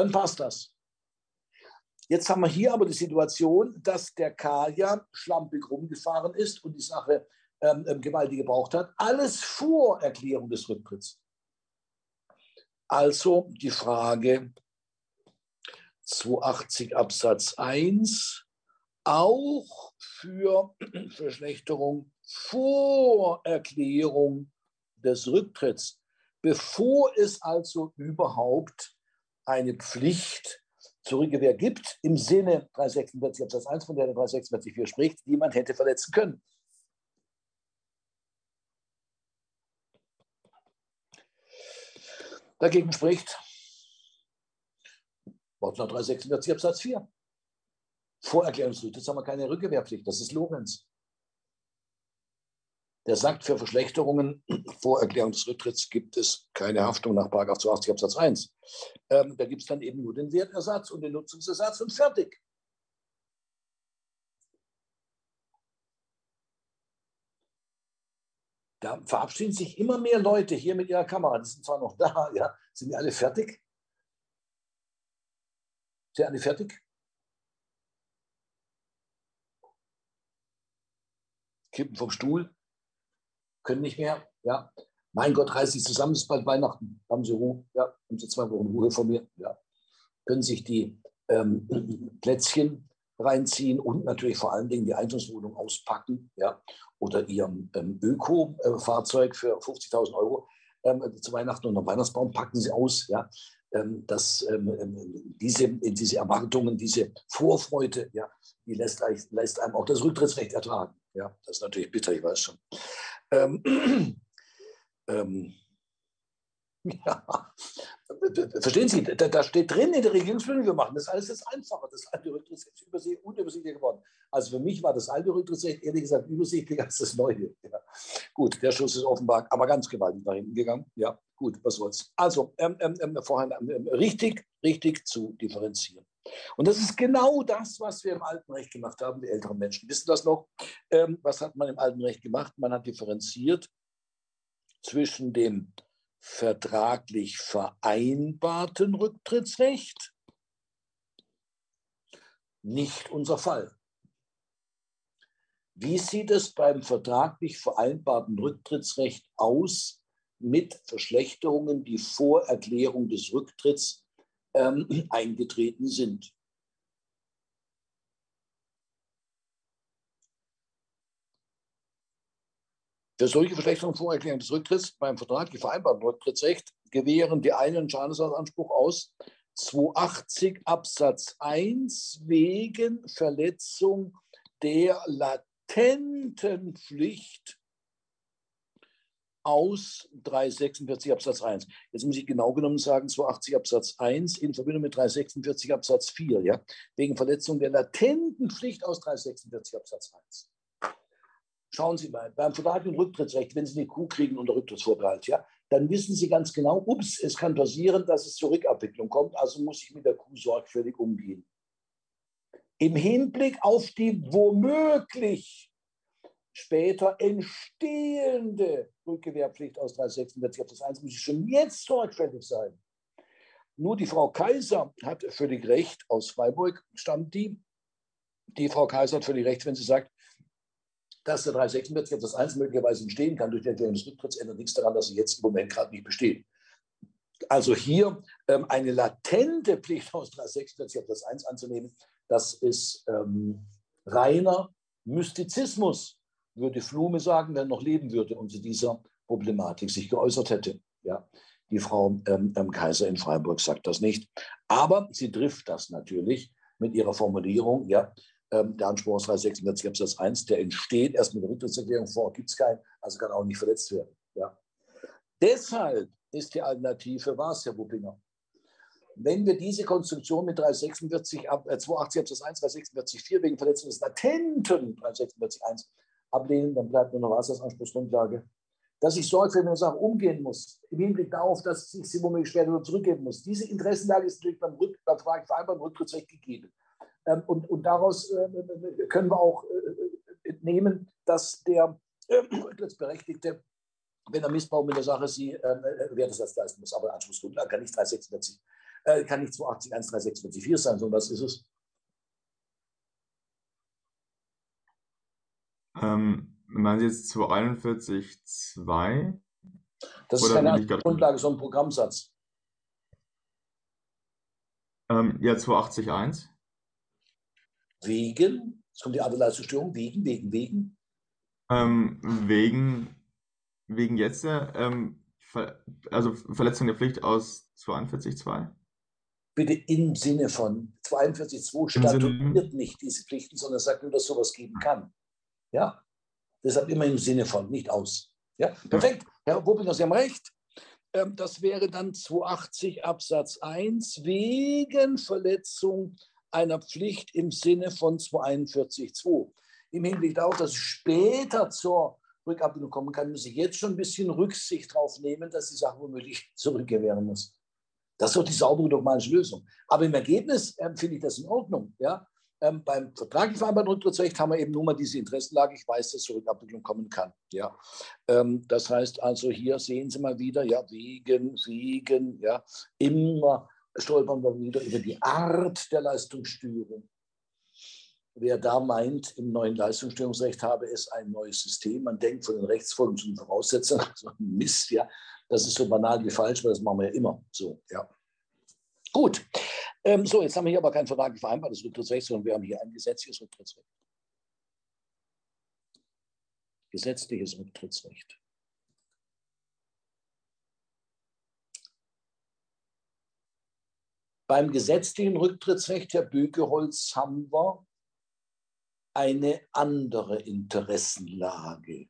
dann passt das. Jetzt haben wir hier aber die Situation, dass der K ja schlampig rumgefahren ist und die Sache ähm, ähm, gewaltig gebraucht hat. Alles vor Erklärung des Rücktritts. Also die Frage 280 Absatz 1 auch für Verschlechterung vor Erklärung des Rücktritts, bevor es also überhaupt eine Pflicht zur Rückkehr gibt, im Sinne 346 Absatz 1, von der der 346 4 spricht, die man hätte verletzen können. Dagegen spricht Wortlaut 346 Absatz 4. Vorerklärungsritus haben wir keine Rückgewehrpflicht. Das ist Lorenz. Der sagt, für Verschlechterungen vor Erklärung des Rücktritts gibt es keine Haftung nach 82 Absatz 1. Ähm, da gibt es dann eben nur den Wertersatz und den Nutzungsersatz und fertig. Da verabschieden sich immer mehr Leute hier mit ihrer Kamera. Die sind zwar noch da, ja. Sind die alle fertig? Sind alle fertig? Kippen vom Stuhl, können nicht mehr. Ja. Mein Gott, reiß sich zusammen, es ist bald Weihnachten. Haben Sie Ruhe? Ja, haben Sie zwei Wochen Ruhe von mir? Ja. Können sich die ähm, Plätzchen reinziehen und natürlich vor allen Dingen die Eigentumswohnung auspacken. Ja. Oder Ihr ähm, Öko-Fahrzeug für 50.000 Euro ähm, zu Weihnachten und am Weihnachtsbaum packen Sie aus. Ja. Ähm, dass ähm, ähm, diese, diese Erwartungen, diese Vorfreude, ja, die lässt, lässt einem auch das Rücktrittsrecht ertragen. Ja, das ist natürlich bitter, ich weiß schon. Ähm, ähm, ja, verstehen Sie, da, da, steht drin in der Regierungsbildung, wir machen das alles jetzt einfacher. Das alte Rücktrittsrecht ist unübersichtlicher geworden. Also für mich war das alte Rücktrittsrecht ehrlich gesagt übersichtlicher als das neue. Ja. Gut, der Schuss ist offenbar aber ganz gewaltig nach hinten gegangen. Ja, gut, was soll's. Also ähm, ähm, ähm vorhin ähm, richtig, richtig zu differenzieren. Und das ist genau das, was wir im alten Recht gemacht haben, die älteren Menschen. Wissen das noch? Ähm, was hat man im alten Recht gemacht? Man hat differenziert zwischen dem vertraglich vereinbarten Rücktrittsrecht, nicht unser Fall. Wie sieht es beim vertraglich vereinbarten Rücktrittsrecht aus mit Verschlechterungen, die vor Erklärung des Rücktritts ähm, eingetreten sind. Für solche Verschlechterungen vor Erklärung des Rücktritts beim Vertrag, die vereinbarten Rücktrittsrecht, gewähren die einen Schadensersatzanspruch aus 280 Absatz 1 wegen Verletzung der latenten Pflicht aus 346 Absatz 1. Jetzt muss ich genau genommen sagen 280 Absatz 1 in Verbindung mit 346 Absatz 4, ja, wegen Verletzung der latenten Pflicht aus 346 Absatz 1. Schauen Sie mal, beim Vertrag und Rücktrittsrecht, wenn Sie eine Kuh kriegen unter Rücktrittsvorbehalt, ja, dann wissen Sie ganz genau, ups, es kann passieren, dass es zur Rückabwicklung kommt, also muss ich mit der Kuh sorgfältig umgehen. Im Hinblick auf die womöglich später entstehende Rückgewehrpflicht aus 346 Absatz 1 muss schon jetzt sorgfältig sein. Nur die Frau Kaiser hat völlig recht, aus Freiburg stammt die. Die Frau Kaiser hat völlig recht, wenn sie sagt, dass der 346 Absatz 1 möglicherweise entstehen kann durch die Erklärung des Rücktritts, ändert nichts daran, dass sie jetzt im Moment gerade nicht besteht. Also hier ähm, eine latente Pflicht aus 346 Absatz 1 anzunehmen, das ist ähm, reiner Mystizismus würde Flume sagen, wenn er noch leben würde und zu dieser Problematik sich geäußert hätte. Ja, die Frau ähm, ähm, Kaiser in Freiburg sagt das nicht. Aber sie trifft das natürlich mit ihrer Formulierung. Ja, ähm, der Anspruch aus 346 Absatz 1, der entsteht erst mit der Rücktrittserklärung vor, gibt es keinen, also kann auch nicht verletzt werden. Ja. Deshalb ist die Alternative, war es, Herr Wuppinger, wenn wir diese Konstruktion mit 346, äh, 280 Absatz 1, 346 4 wegen Verletzung des latenten 346 1 ablehnen, dann bleibt nur noch Wassersanspruchsgrundlage. Dass ich sorgfältig mit der Sache umgehen muss, im Hinblick darauf, dass ich sie womöglich später zurückgeben muss. Diese Interessenlage ist natürlich beim, Rück, beim Frage vereinbarten Rücktrittsrecht gegeben. Ähm, und, und daraus äh, können wir auch äh, entnehmen, dass der äh, Rücktrittsberechtigte, wenn er Missbrauch mit der Sache sie äh, Wertesatz leisten muss, aber Anspruchsgrundlage kann nicht 346 Äh, kann nicht 280 13644 sein, sondern was ist es? Ähm, meinen Sie jetzt 241,2? Das ist keine Grundlage, sondern ein Programmsatz. Ähm, ja, 280,1. Wegen, es kommt die Aderleistungsstörung, wegen, wegen, wegen. Ähm, wegen, wegen jetzt, ähm, Ver also Verletzung der Pflicht aus 42.2? Bitte im Sinne von 42.2 statuiert nicht diese Pflichten, sondern sagt nur, dass sowas geben kann. Ja, deshalb immer im Sinne von, nicht aus. Ja, perfekt. Herr Wuppinger, Sie haben recht. Ähm, das wäre dann 280 Absatz 1 wegen Verletzung einer Pflicht im Sinne von 241.2. Im Hinblick darauf, dass es später zur Rückabwicklung kommen kann, muss ich jetzt schon ein bisschen Rücksicht darauf nehmen, dass die Sache womöglich zurückgewähren muss. Das ist doch die saubere dogmatische Lösung. Aber im Ergebnis äh, finde ich das in Ordnung. Ja? Ähm, beim vertraglich vereinbarten Rücktrittsrecht haben wir eben nur mal diese Interessenlage. Ich weiß, dass zur Rückabwicklung kommen kann. Ja? Ähm, das heißt also, hier sehen Sie mal wieder, ja, wegen, wegen, ja, immer stolpern wir wieder über die Art der Leistungsstörung. Wer da meint, im neuen Leistungsstörungsrecht habe es ein neues System, man denkt von den Rechtsfolgen zu den Voraussetzungen, so ein Mist, ja, das ist so banal wie falsch, weil das machen wir ja immer so, ja. Gut, ähm, so, jetzt haben wir hier aber kein vertraglich vereinbartes Rücktrittsrecht, sondern wir haben hier ein gesetzliches Rücktrittsrecht. Gesetzliches Rücktrittsrecht. Beim gesetzlichen Rücktrittsrecht, Herr Bügeholz, haben wir eine andere Interessenlage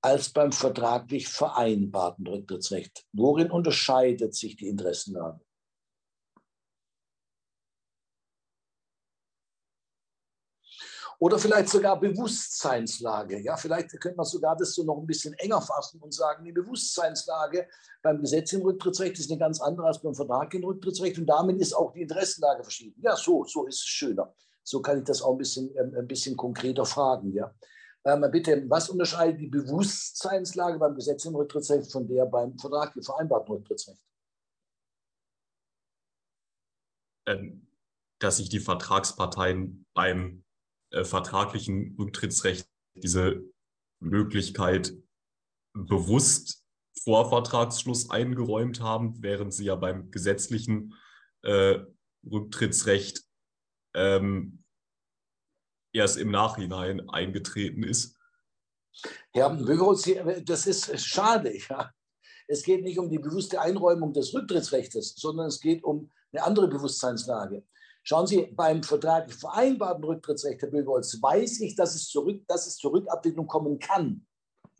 als beim vertraglich vereinbarten Rücktrittsrecht. Worin unterscheidet sich die Interessenlage? Oder vielleicht sogar Bewusstseinslage. Ja, vielleicht könnte man sogar das so noch ein bisschen enger fassen und sagen, die Bewusstseinslage beim Gesetz im Rücktrittsrecht ist eine ganz andere als beim Vertrag im Rücktrittsrecht und damit ist auch die Interessenlage verschieden. Ja, so, so ist es schöner. So kann ich das auch ein bisschen, ähm, ein bisschen konkreter fragen. Ja. Ähm, bitte, was unterscheidet die Bewusstseinslage beim Gesetz im Rücktrittsrecht von der beim Vertrag, vereinbarten Rücktrittsrecht? Ähm, dass sich die Vertragsparteien beim äh, vertraglichen Rücktrittsrecht diese Möglichkeit bewusst vor Vertragsschluss eingeräumt haben, während sie ja beim gesetzlichen äh, Rücktrittsrecht ähm, erst im Nachhinein eingetreten ist. Ja, das ist schade. Ja. Es geht nicht um die bewusste Einräumung des Rücktrittsrechts, sondern es geht um eine andere Bewusstseinslage. Schauen Sie, beim vertraglich vereinbarten Rücktrittsrecht, Herr Bögeholz, weiß ich, dass es, zurück, dass es zur Rückabwicklung kommen kann.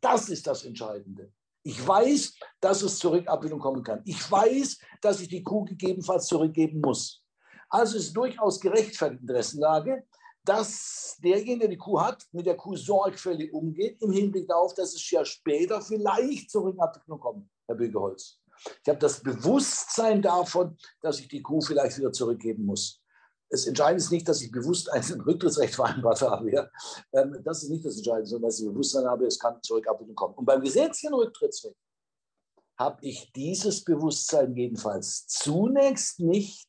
Das ist das Entscheidende. Ich weiß, dass es zur Rückabwicklung kommen kann. Ich weiß, dass ich die Kuh gegebenenfalls zurückgeben muss. Also ist durchaus gerechtfertigte Interessenlage, dass derjenige, der die Kuh hat, mit der Kuh sorgfältig umgeht, im Hinblick darauf, dass es ja später vielleicht zur Rückabwicklung kommt, Herr Bügeholz. Ich habe das Bewusstsein davon, dass ich die Kuh vielleicht wieder zurückgeben muss. Das Entscheidende ist nicht, dass ich bewusst ein Rücktrittsrecht vereinbart habe. Ja. Ähm, das ist nicht das Entscheidende, sondern dass ich Bewusstsein habe, es kann zur Rückabwicklung kommen. Und beim gesetzlichen Rücktrittsrecht habe ich dieses Bewusstsein jedenfalls zunächst nicht,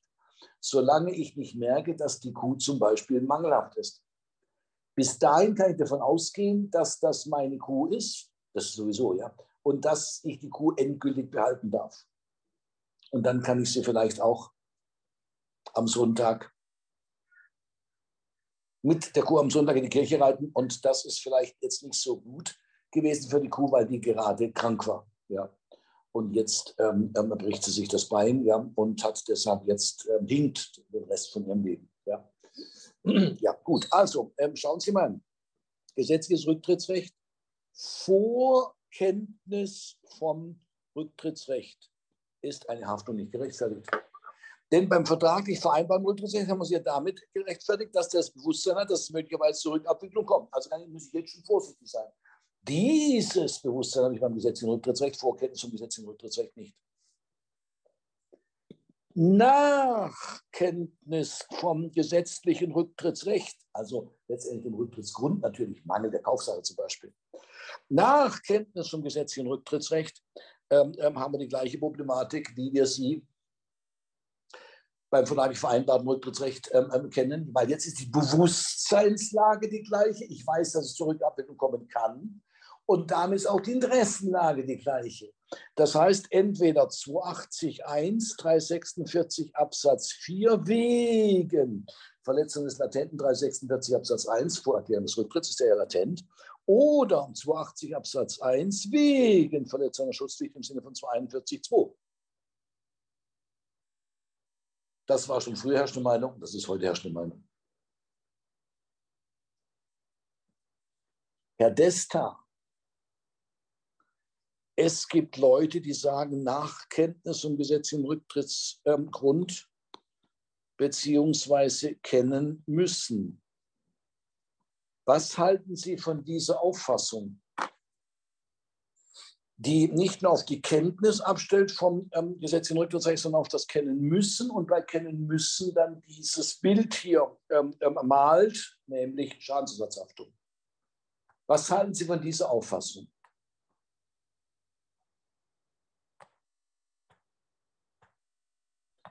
solange ich nicht merke, dass die Kuh zum Beispiel mangelhaft ist. Bis dahin kann ich davon ausgehen, dass das meine Kuh ist, das ist sowieso, ja, und dass ich die Kuh endgültig behalten darf. Und dann kann ich sie vielleicht auch am Sonntag mit der Kuh am Sonntag in die Kirche reiten. Und das ist vielleicht jetzt nicht so gut gewesen für die Kuh, weil die gerade krank war. Ja und jetzt ähm, ähm, bricht sie sich das Bein ja, und hat deshalb jetzt ähm, hinkt den Rest von ihrem Leben. Ja, ja gut. Also ähm, schauen Sie mal. Gesetzliches Rücktrittsrecht. Vorkenntnis vom Rücktrittsrecht ist eine Haftung nicht gerechtfertigt. Denn beim vertraglich vereinbarten Rücktrittsrecht haben wir es ja damit gerechtfertigt, dass das Bewusstsein hat, dass es möglicherweise zur Rückabwicklung kommt. Also muss ich jetzt schon vorsichtig sein. Dieses Bewusstsein habe ich beim gesetzlichen Rücktrittsrecht, Vorkenntnis vom gesetzlichen Rücktrittsrecht nicht. Nach Kenntnis vom gesetzlichen Rücktrittsrecht, also letztendlich dem Rücktrittsgrund natürlich, Mangel der Kaufsache zum Beispiel, nach Kenntnis vom gesetzlichen Rücktrittsrecht ähm, ähm, haben wir die gleiche Problematik, wie wir sie beim vertraglich vereinbarten Rücktrittsrecht ähm, ähm, kennen, weil jetzt ist die Bewusstseinslage die gleiche. Ich weiß, dass es zur kommen kann. Und damit ist auch die Interessenlage die gleiche. Das heißt, entweder 280.1, 346 Absatz 4 wegen Verletzung des latenten 346 Absatz 1, Vorerklärung des Rücktritts ist der ja latent, oder 280 Absatz 1 wegen Verletzung der Schutzpflicht im Sinne von 241.2. Das war schon früher herrschende Meinung, das ist heute herrschende Meinung. Herr Desta, es gibt Leute, die sagen, Nachkenntnis und Gesetz im Rücktrittsgrund ähm, beziehungsweise kennen müssen. Was halten Sie von dieser Auffassung? Die nicht nur auf die Kenntnis abstellt vom ähm, Gesetz in Rücktrittsrecht, sondern auf das Kennen müssen und bei Kennen müssen dann dieses Bild hier ähm, ähm, malt, nämlich Schadensersatzhaftung. Was halten Sie von dieser Auffassung?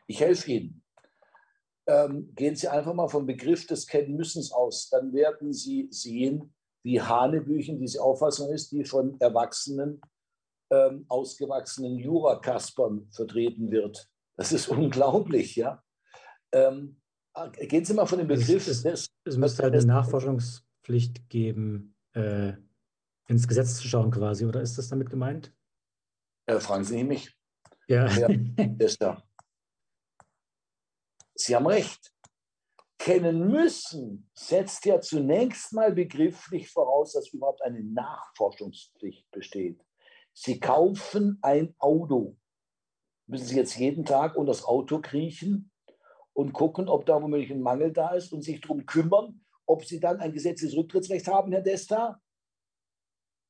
Ich helfe Ihnen. Ähm, gehen Sie einfach mal vom Begriff des Kennenmüssens aus. Dann werden Sie sehen, wie Hanebüchen diese Auffassung ist, die von Erwachsenen ähm, ausgewachsenen Jurakaspern vertreten wird. Das ist unglaublich, ja. Ähm, gehen Sie mal von dem Begriff. Es, es, es müsste halt eine Nachforschungspflicht geben, äh, ins Gesetz zu schauen quasi, oder ist das damit gemeint? Äh, fragen Sie mich. Ja. ja ist da. Sie haben recht. Kennen müssen setzt ja zunächst mal begrifflich voraus, dass überhaupt eine Nachforschungspflicht besteht. Sie kaufen ein Auto. Müssen Sie jetzt jeden Tag unter das Auto kriechen und gucken, ob da womöglich ein Mangel da ist und sich darum kümmern, ob Sie dann ein gesetzliches Rücktrittsrecht haben, Herr Desta?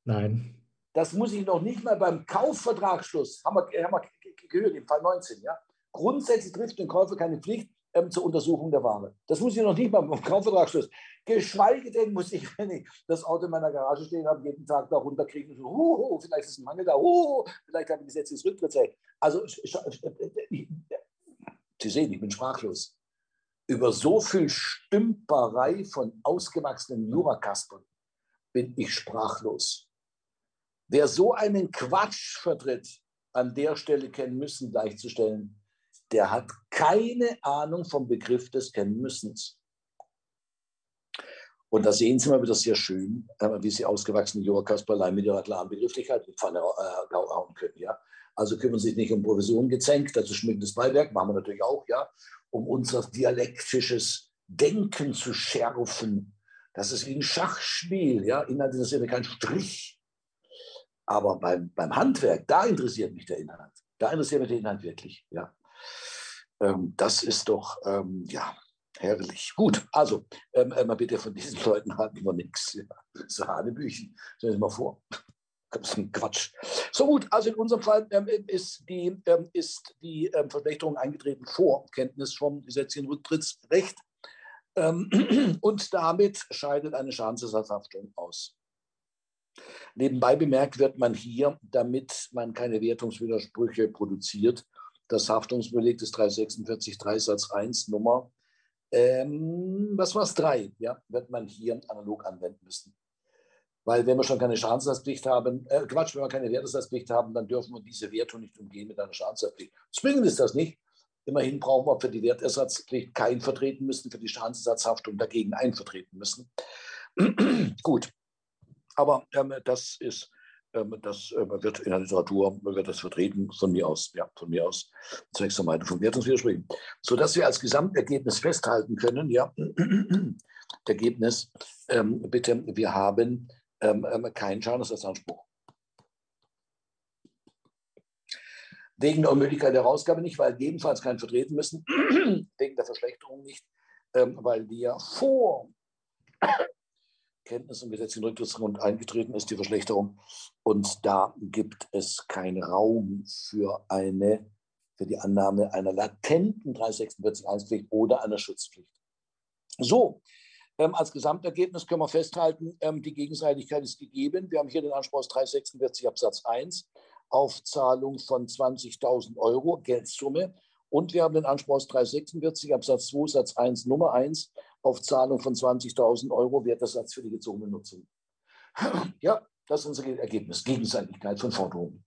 Nein. Das muss ich noch nicht mal beim Kaufvertragsschluss, haben wir, haben wir gehört, im Fall 19, ja. Grundsätzlich trifft den Käufer keine Pflicht, ähm, zur Untersuchung der Ware. Das muss ich noch nicht mal beim Kaufvertragsschluss. Geschweige denn muss ich, wenn ich das Auto in meiner Garage stehen habe, jeden Tag da runterkriegen und so, uh, vielleicht ist ein Mangel da, uh, vielleicht habe ich gesetzliches Rücktrittsrecht. Also, Sie sehen, ich bin sprachlos. Über so viel Stümperei von ausgewachsenen Jurakaspern bin ich sprachlos. Wer so einen Quatsch vertritt, an der Stelle kennen müssen, gleichzustellen, der hat keine Ahnung vom Begriff des Kennenmüssens. Und da sehen Sie mal wieder sehr schön, äh, wie Sie ausgewachsene Jura-Kasperlein mit ihrer klaren Begrifflichkeit in Pfanne äh, hauen können. Ja? Also kümmern Sie sich nicht um Provision gezänkt, ist schmückendes Beiwerk, machen wir natürlich auch, ja, um unser dialektisches Denken zu schärfen. Das ist wie ein Schachspiel, ja, Inhalt interessiert mich kein Strich. Aber beim, beim Handwerk, da interessiert mich der Inhalt. Da interessiert mich der Inhalt wirklich, ja. Ähm, das ist doch, ähm, ja, herrlich. Gut, also, ähm, äh, mal bitte von diesen Leuten halten wir nichts. Ja. So Hanebüchen, stellen Sie mal vor. Das ist ein Quatsch. So gut, also in unserem Fall ähm, ist die, ähm, ist die ähm, Verschlechterung eingetreten vor Kenntnis vom gesetzlichen Rücktrittsrecht. Ähm, und damit scheidet eine Schadensersatzhaftung aus. Nebenbei bemerkt wird man hier, damit man keine Wertungswidersprüche produziert, das Haftungsbeleg des 346 3 Satz 1 Nummer, ähm, was war es, 3, ja, wird man hier analog anwenden müssen. Weil wenn wir schon keine Schadensersatzpflicht haben, äh, Quatsch, wenn wir keine Wertersatzpflicht haben, dann dürfen wir diese Wertung nicht umgehen mit einer Schadensersatzpflicht. Zwingend ist das nicht. Immerhin brauchen wir für die Wertersatzpflicht kein vertreten müssen, für die Schadensersatzhaftung dagegen einvertreten müssen. Gut. Aber ähm, das ist das ähm, wird in der Literatur wird das vertreten von mir aus, ja, von mir aus, zwecks Vermeidung von Wertungswidersprüchen. Sodass wir als Gesamtergebnis festhalten können, ja, Ergebnis, ähm, bitte, wir haben ähm, ähm keinen Schadensersatzanspruch. Wegen der Unmöglichkeit der Herausgabe nicht, weil jedenfalls keinen vertreten müssen, wegen der Verschlechterung nicht, ähm, weil wir vor Kenntnis im gesetzlichen Rücktrittsgrund eingetreten ist, die Verschlechterung. Und da gibt es keinen Raum für eine, für die Annahme einer latenten 346.1-Pflicht oder einer Schutzpflicht. So, ähm, als Gesamtergebnis können wir festhalten, ähm, die Gegenseitigkeit ist gegeben. Wir haben hier den Anspruch aus 346 Absatz 1 auf Zahlung von 20.000 Euro Geldsumme Und wir haben den Anspruch aus 346 Absatz 2 Satz 1 Nummer 1 auf Zahlung von 20.000 Euro Wertersatz für die gezogene Nutzung. Ja, das ist unser Ergebnis, Gegenseitigkeit von Forderungen.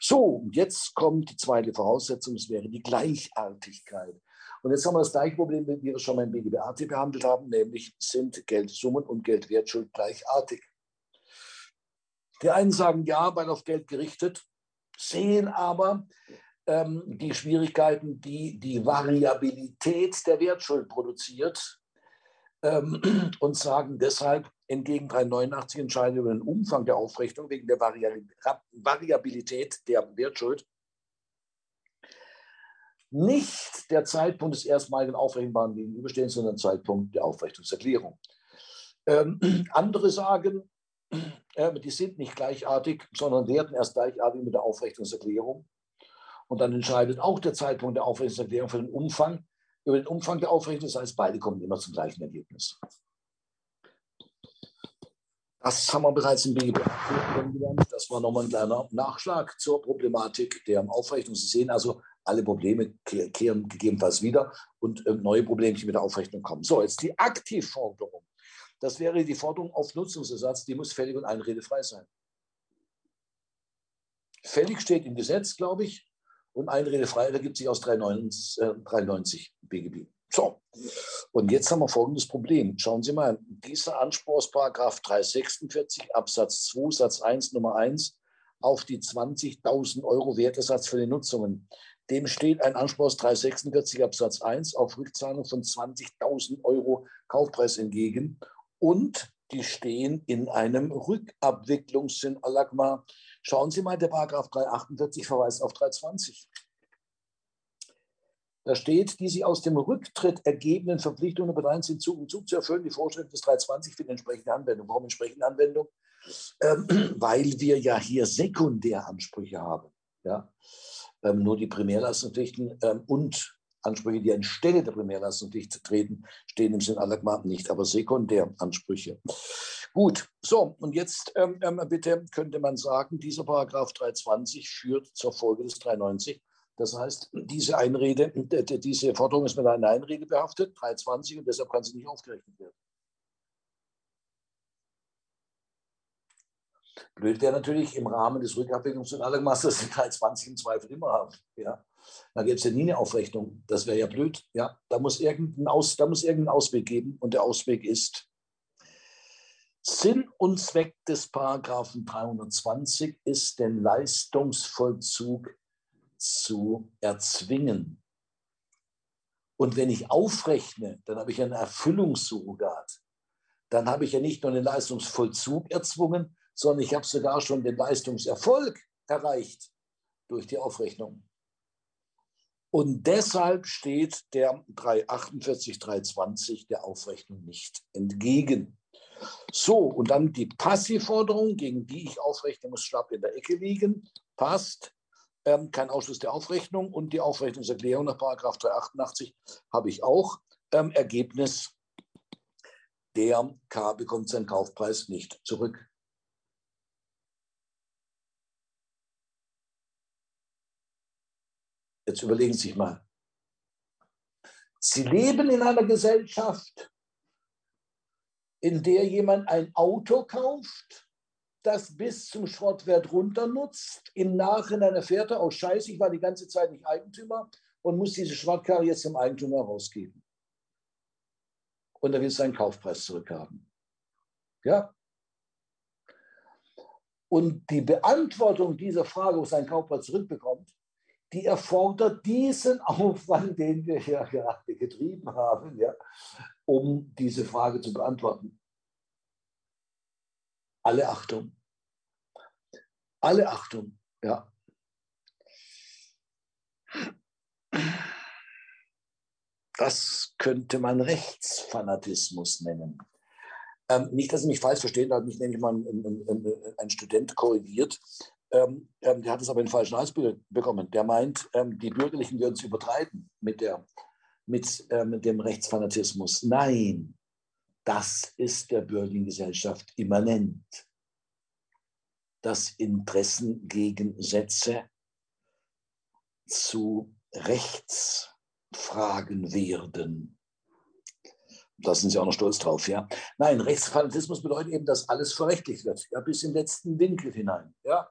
So, und jetzt kommt die zweite Voraussetzung, das wäre die Gleichartigkeit. Und jetzt haben wir das gleiche Problem, wie wir es schon mal im BGB-AT behandelt haben, nämlich sind Geldsummen und Geldwertschuld gleichartig. Die einen sagen ja, weil auf Geld gerichtet, sehen aber ähm, die Schwierigkeiten, die die Variabilität der Wertschuld produziert ähm, und sagen deshalb, entgegen 389 entscheiden über den Umfang der Aufrechnung wegen der Variabilität der Wertschuld nicht der Zeitpunkt des erstmaligen aufrechenbaren Gegenüberstehens, sondern der Zeitpunkt der Aufrechnungserklärung. Ähm, andere sagen, äh, die sind nicht gleichartig, sondern werden erst gleichartig mit der Aufrechnungserklärung. Und dann entscheidet auch der Zeitpunkt der Aufrechnungserklärung für den Umfang, über den Umfang der Aufrechnung. Das heißt, beide kommen immer zum gleichen Ergebnis. Das haben wir bereits im BGB kennengelernt. Das war nochmal ein kleiner Nachschlag zur Problematik der Aufrechnung. Sie sehen also, alle Probleme kehren gegebenenfalls wieder und äh, neue Probleme mit der Aufrechnung kommen. So, jetzt die Aktivforderung. Das wäre die Forderung auf Nutzungsersatz, die muss fällig und einredefrei sein. Fällig steht im Gesetz, glaube ich, und einredefrei ergibt sich aus 390, äh, 390 BGB. So, und jetzt haben wir folgendes Problem. Schauen Sie mal, dieser Anspruch aus 346 Absatz 2 Satz 1 Nummer 1 auf die 20.000 Euro Wertesatz für die Nutzungen. Dem steht ein Anspruch aus 346 Absatz 1 auf Rückzahlung von 20.000 Euro Kaufpreis entgegen und die stehen in einem Rückabwicklungssinn Alagma. Schauen Sie mal, der Paragraph 348 verweist auf 320. Da steht, die sich aus dem Rücktritt ergebenden Verpflichtungen bereit sind, Zug um Zug zu erfüllen, die Vorschrift des 320 für die entsprechende Anwendung. Warum entsprechende Anwendung? Ähm, weil wir ja hier Sekundäransprüche haben. Ja? Ähm, nur die Primärleistungspflichten ähm, und Ansprüche, die anstelle der Primärleistungspflicht treten, stehen im Sinn aller Gmaßen nicht, aber Sekundäransprüche. Gut, so, und jetzt ähm, ähm bitte könnte man sagen, dieser Paragraph 320 führt zur Folge des 390. Das heißt, diese Einrede, diese Forderung ist mit einer Einrede behaftet, 320, und deshalb kann sie nicht aufgerechnet werden. Blöd wäre natürlich im Rahmen des Rückabwicklungs- und Allergmasters die 320 im Zweifel immer haben. Ja. Da gäbe es ja nie eine Aufrechnung. Das wäre ja blöd. Ja. Da, muss irgendein Aus, da muss irgendein Ausweg geben. Und der Ausweg ist, Sinn und Zweck des Paragraphen 320 ist, den Leistungsvollzug zu erzwingen. Und wenn ich aufrechne, dann habe ich ein Erfüllungssurrogat. Dann habe ich ja nicht nur den Leistungsvollzug erzwungen, sondern ich habe sogar schon den Leistungserfolg erreicht durch die Aufrechnung. Und deshalb steht der 348, 320 der Aufrechnung nicht entgegen. So, und dann die Passivforderung, gegen die ich aufrechne, muss schlapp in der Ecke liegen, passt. Ähm, kein Ausschluss der Aufrechnung und die Aufrechnungserklärung nach 388 habe ich auch. Ähm, Ergebnis, der K bekommt seinen Kaufpreis nicht zurück. Jetzt überlegen Sie sich mal. Sie leben in einer Gesellschaft, in der jemand ein Auto kauft, das bis zum Schrottwert runter nutzt. Im Nachhinein erfährt er, oh Scheiße, ich war die ganze Zeit nicht Eigentümer und muss diese Schrottkarre jetzt dem Eigentümer rausgeben. Und er will seinen Kaufpreis zurückhaben. Ja? Und die Beantwortung dieser Frage, ob seinen Kaufpreis zurückbekommt, die erfordert diesen Aufwand, den wir hier gerade getrieben haben, ja, um diese Frage zu beantworten. Alle Achtung. Alle Achtung, ja. Das könnte man Rechtsfanatismus nennen. Ähm, nicht, dass Sie mich falsch verstehen, da hat mich nämlich mal ein, ein, ein, ein Student korrigiert. Ähm, ähm, der hat es aber in falschen Hals bekommen. Der meint, ähm, die Bürgerlichen würden es übertreiben mit, der, mit, äh, mit dem Rechtsfanatismus. Nein, das ist der bürgerlichen immanent. Dass Interessengegensätze zu Rechtsfragen werden. Da sind Sie auch noch stolz drauf, ja. Nein, Rechtsfanatismus bedeutet eben, dass alles verrechtlicht wird, ja, bis in den letzten Winkel hinein, ja.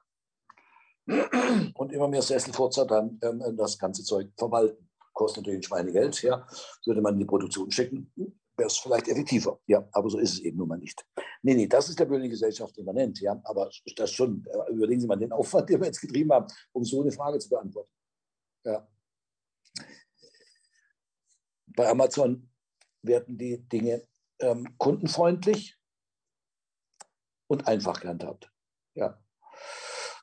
Und immer mehr Sesselfurzer dann ähm, das ganze Zeug verwalten. Kostet natürlich ein Schweinegeld, ja. Würde man in die Produktion schicken, wäre es vielleicht effektiver. Ja, aber so ist es eben nun mal nicht. Nee, nee, das ist der böse Gesellschaft immanent. Ja, aber das schon, äh, überlegen Sie mal den Aufwand, den wir jetzt getrieben haben, um so eine Frage zu beantworten. Ja. Bei Amazon werden die Dinge ähm, kundenfreundlich und einfach gehandhabt. Ja.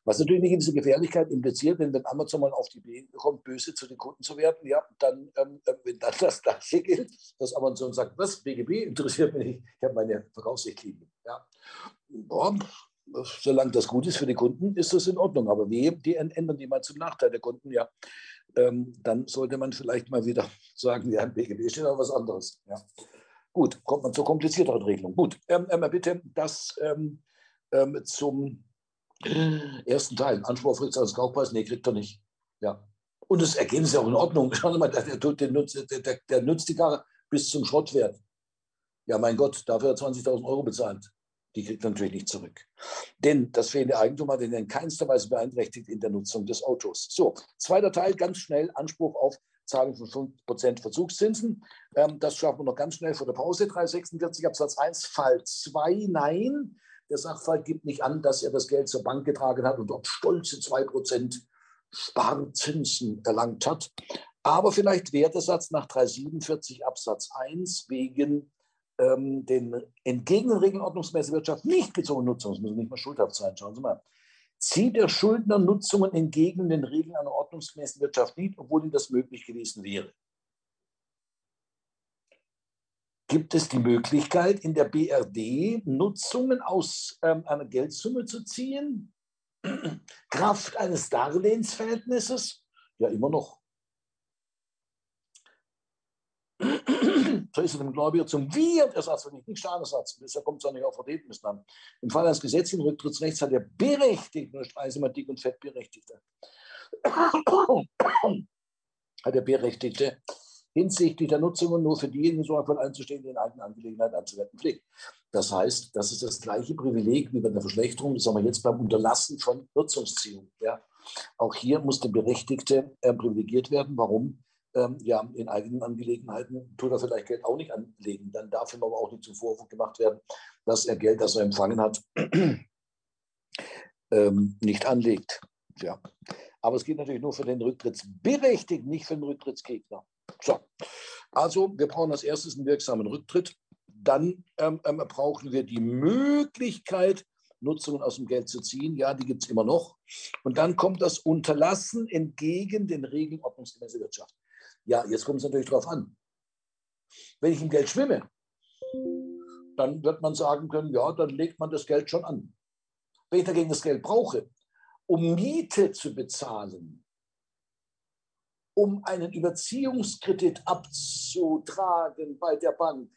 Was natürlich eine gewisse Gefährlichkeit impliziert, wenn, wenn Amazon mal auf die Idee kommt, böse zu den Kunden zu werden, ja, dann, ähm, äh, wenn dann das Gleiche gilt, dass Amazon sagt, was, BGB interessiert mich nicht, ich habe meine Verkaufsrichtlinie. Ja. Boah, solange das gut ist für die Kunden, ist das in Ordnung. Aber wie die ändern die mal zum Nachteil der Kunden, ja, ähm, dann sollte man vielleicht mal wieder sagen, ja, BGB steht aber was anderes. Ja. Gut, kommt man zur komplizierteren Regelung. Gut, ähm, bitte das ähm, ähm, zum Ersten Teil, Anspruch auf Rückzahlung Kaufpreis, nee, kriegt er nicht. Ja. Und das Ergebnis ist auch in Ordnung. Schauen Sie mal, der, der, der, nutzt, der, der nutzt die Karre bis zum Schrottwert. Ja, mein Gott, dafür hat er 20.000 Euro bezahlt. Die kriegt er natürlich nicht zurück. Denn das fehlende Eigentum hat ihn in keinster Weise beeinträchtigt in der Nutzung des Autos. So, zweiter Teil, ganz schnell Anspruch auf Zahlung von 5% Verzugszinsen. Ähm, das schaffen wir noch ganz schnell vor der Pause. 346 Absatz 1, Fall 2, nein. Der Sachverhalt gibt nicht an, dass er das Geld zur Bank getragen hat und dort stolze 2% Sparzinsen erlangt hat. Aber vielleicht Wertesatz nach 347 Absatz 1 wegen ähm, den entgegen den Regeln ordnungsmäßiger Wirtschaft nicht gezogenen Nutzung, das müssen nicht mal schuldhaft sein, schauen Sie mal, zieht der Schuldner Nutzungen entgegen den Regeln einer ordnungsmäßigen Wirtschaft nicht, obwohl ihm das möglich gewesen wäre. Gibt es die Möglichkeit, in der BRD Nutzungen aus ähm, einer Geldsumme zu ziehen? Kraft eines Darlehensverhältnisses? Ja, immer noch. so ist es dem Gläubiger zum Wertersatz, wenn nicht Schadenersatz. Deshalb kommt es auch nicht auf Verhältnis an. Im Fall eines gesetzlichen Rücktrittsrechts hat der Berechtigte, nur Streise mal dick und fett Berechtigte, hat der Berechtigte hinsichtlich der Nutzungen nur für diejenigen sorgvoll einzustehen, die in eigenen Angelegenheiten anzuwenden pflegt. Das heißt, das ist das gleiche Privileg wie bei der Verschlechterung, das haben wir jetzt beim Unterlassen von Nutzungsziehung. Ja. Auch hier muss der Berechtigte äh, privilegiert werden. Warum? Ähm, ja, in eigenen Angelegenheiten tut er vielleicht Geld auch nicht anlegen. Dann darf ihm aber auch nicht zum Vorwurf gemacht werden, dass er Geld, das er empfangen hat, ähm, nicht anlegt. Ja. Aber es geht natürlich nur für den Rücktrittsberechtigten, nicht für den Rücktrittsgegner. So, also wir brauchen als erstes einen wirksamen Rücktritt. Dann ähm, ähm, brauchen wir die Möglichkeit, Nutzungen aus dem Geld zu ziehen. Ja, die gibt es immer noch. Und dann kommt das Unterlassen entgegen den Regeln ordnungsgemäßer Wirtschaft. Ja, jetzt kommt es natürlich darauf an. Wenn ich im Geld schwimme, dann wird man sagen können, ja, dann legt man das Geld schon an. Wenn ich dagegen das Geld brauche, um Miete zu bezahlen, um einen Überziehungskredit abzutragen bei der Bank,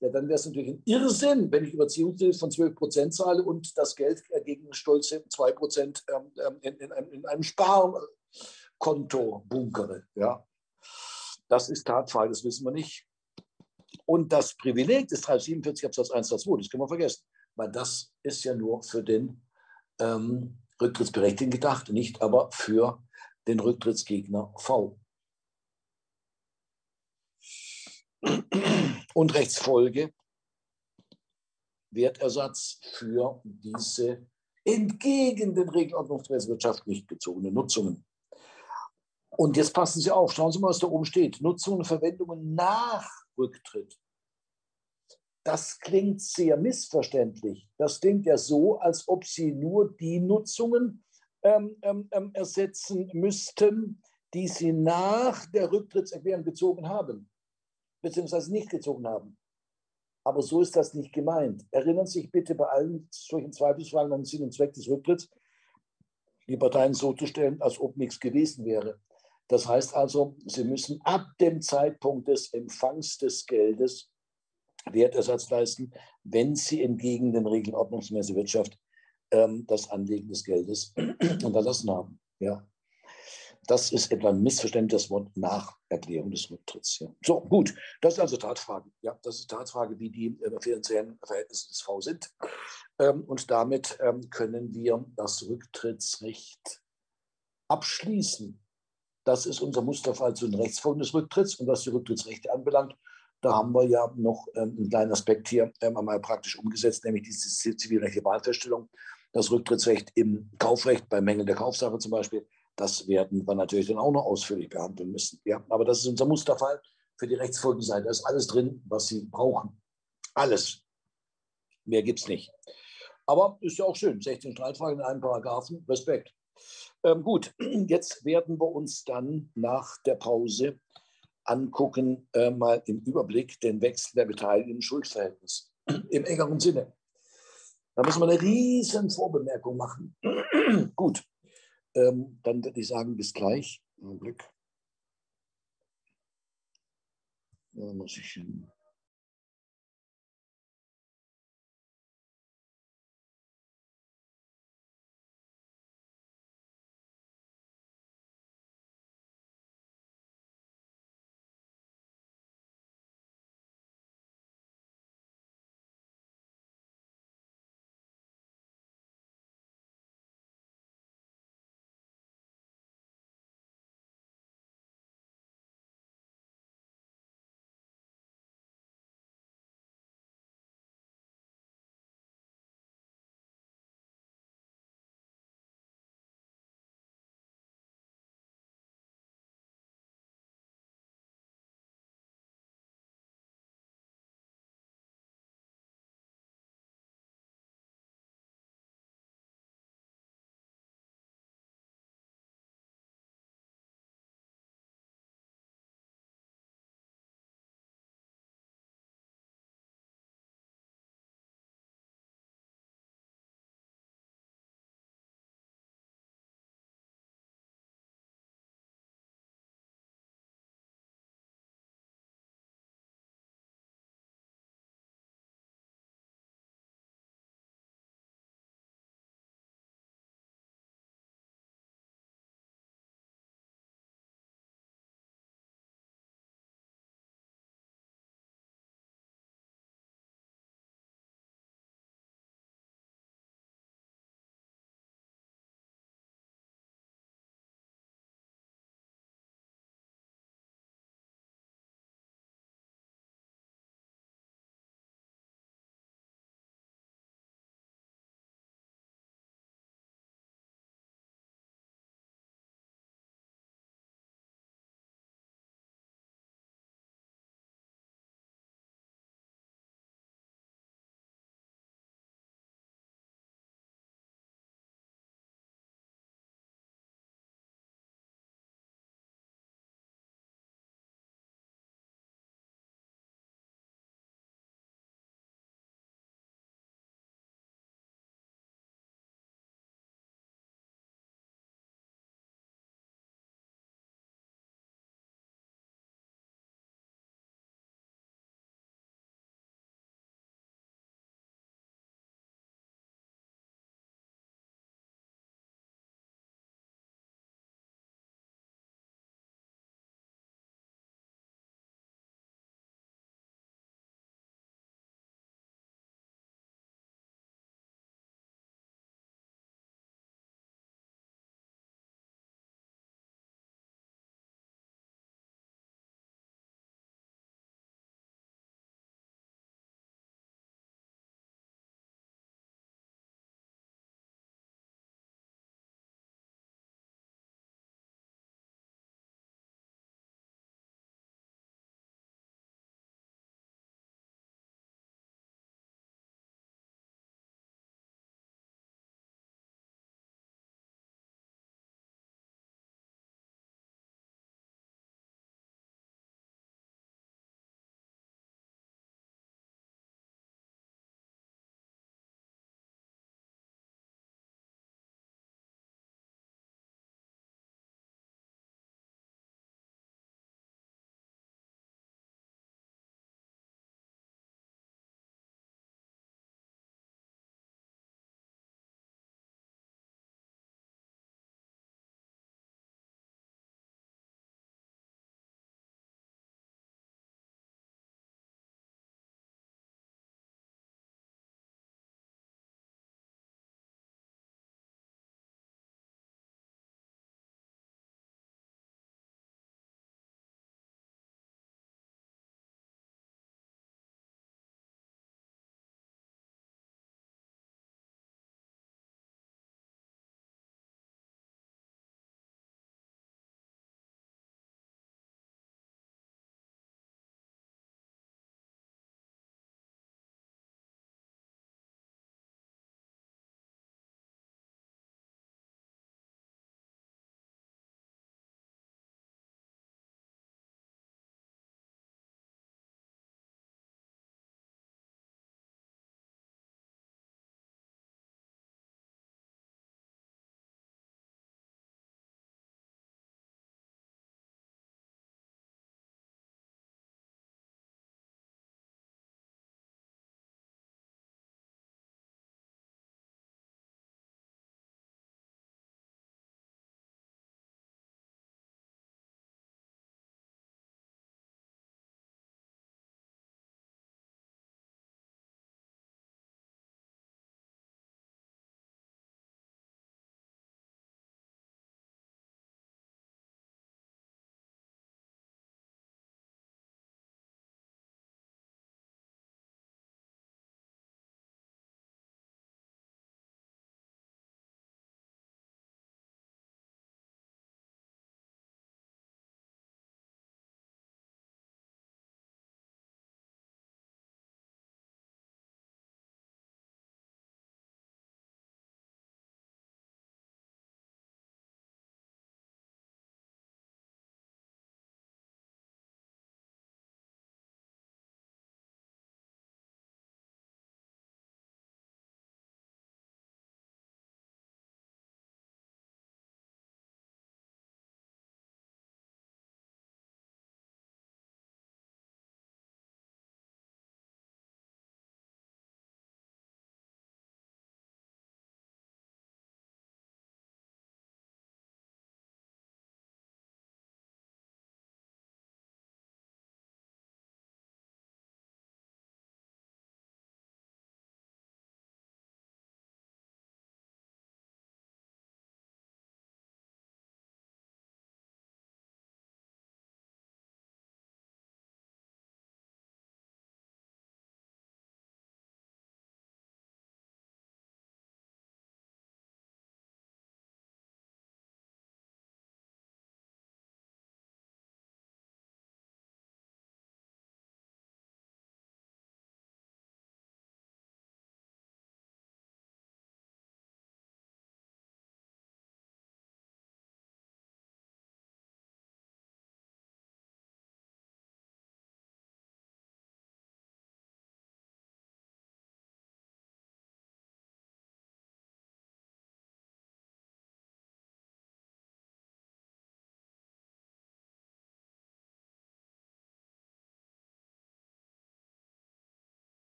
ja, dann wäre es natürlich ein Irrsinn, wenn ich Überziehungskredit von 12 Prozent zahle und das Geld gegen stolze 2 Prozent ähm, ähm, in, in, einem, in einem Sparkonto bunkere. Ja. Das ist Tatfall, das wissen wir nicht. Und das Privileg des 347 Absatz 1 Satz 2, das können wir vergessen, weil das ist ja nur für den ähm, Rücktrittsberechtigten gedacht, nicht aber für den Rücktrittsgegner V. Und Rechtsfolge, Wertersatz für diese entgegen den Regeln Ordnungswirtschaft nicht gezogenen Nutzungen. Und jetzt passen Sie auf, schauen Sie mal, was da oben steht. Nutzungen und Verwendungen nach Rücktritt. Das klingt sehr missverständlich. Das klingt ja so, als ob Sie nur die Nutzungen ähm, ähm, ähm, ersetzen müssten, die sie nach der Rücktrittserklärung gezogen haben, beziehungsweise nicht gezogen haben. Aber so ist das nicht gemeint. Erinnern Sie sich bitte bei allen solchen Zweifelsfragen an den Sinn und Zweck des Rücktritts, die Parteien so zu stellen, als ob nichts gewesen wäre. Das heißt also, Sie müssen ab dem Zeitpunkt des Empfangs des Geldes Wertersatz leisten, wenn Sie entgegen den Regeln ordnungsmäßiger Wirtschaft ähm, das Anlegen des Geldes unterlassen haben. Ja. Das ist etwa ein Missverständnis, das Wort nach Erklärung des Rücktritts. Ja. So, gut, das ist also Tatfrage. Ja, das ist Tatfrage, wie die äh, finanziellen Verhältnisse des V sind. Ähm, und damit ähm, können wir das Rücktrittsrecht abschließen. Das ist unser Musterfall zu den Rechtsfolgen des Rücktritts. Und was die Rücktrittsrechte anbelangt, da haben wir ja noch ähm, einen kleinen Aspekt hier ähm, einmal praktisch umgesetzt, nämlich diese zivilrechtliche Wahlfeststellung. Das Rücktrittsrecht im Kaufrecht bei Mängel der Kaufsache zum Beispiel, das werden wir natürlich dann auch noch ausführlich behandeln müssen. Ja, aber das ist unser Musterfall für die Rechtsfolgenseite. Da ist alles drin, was Sie brauchen. Alles. Mehr gibt es nicht. Aber ist ja auch schön. 16 Streitfragen in einem Paragraphen. Respekt. Ähm, gut, jetzt werden wir uns dann nach der Pause angucken, äh, mal im Überblick den Wechsel der Beteiligten im Schuldverhältnis im engeren Sinne. Da müssen wir eine riesen Vorbemerkung machen. Gut, ähm, dann würde ich sagen, bis gleich. Augenblick. Da muss ich hin.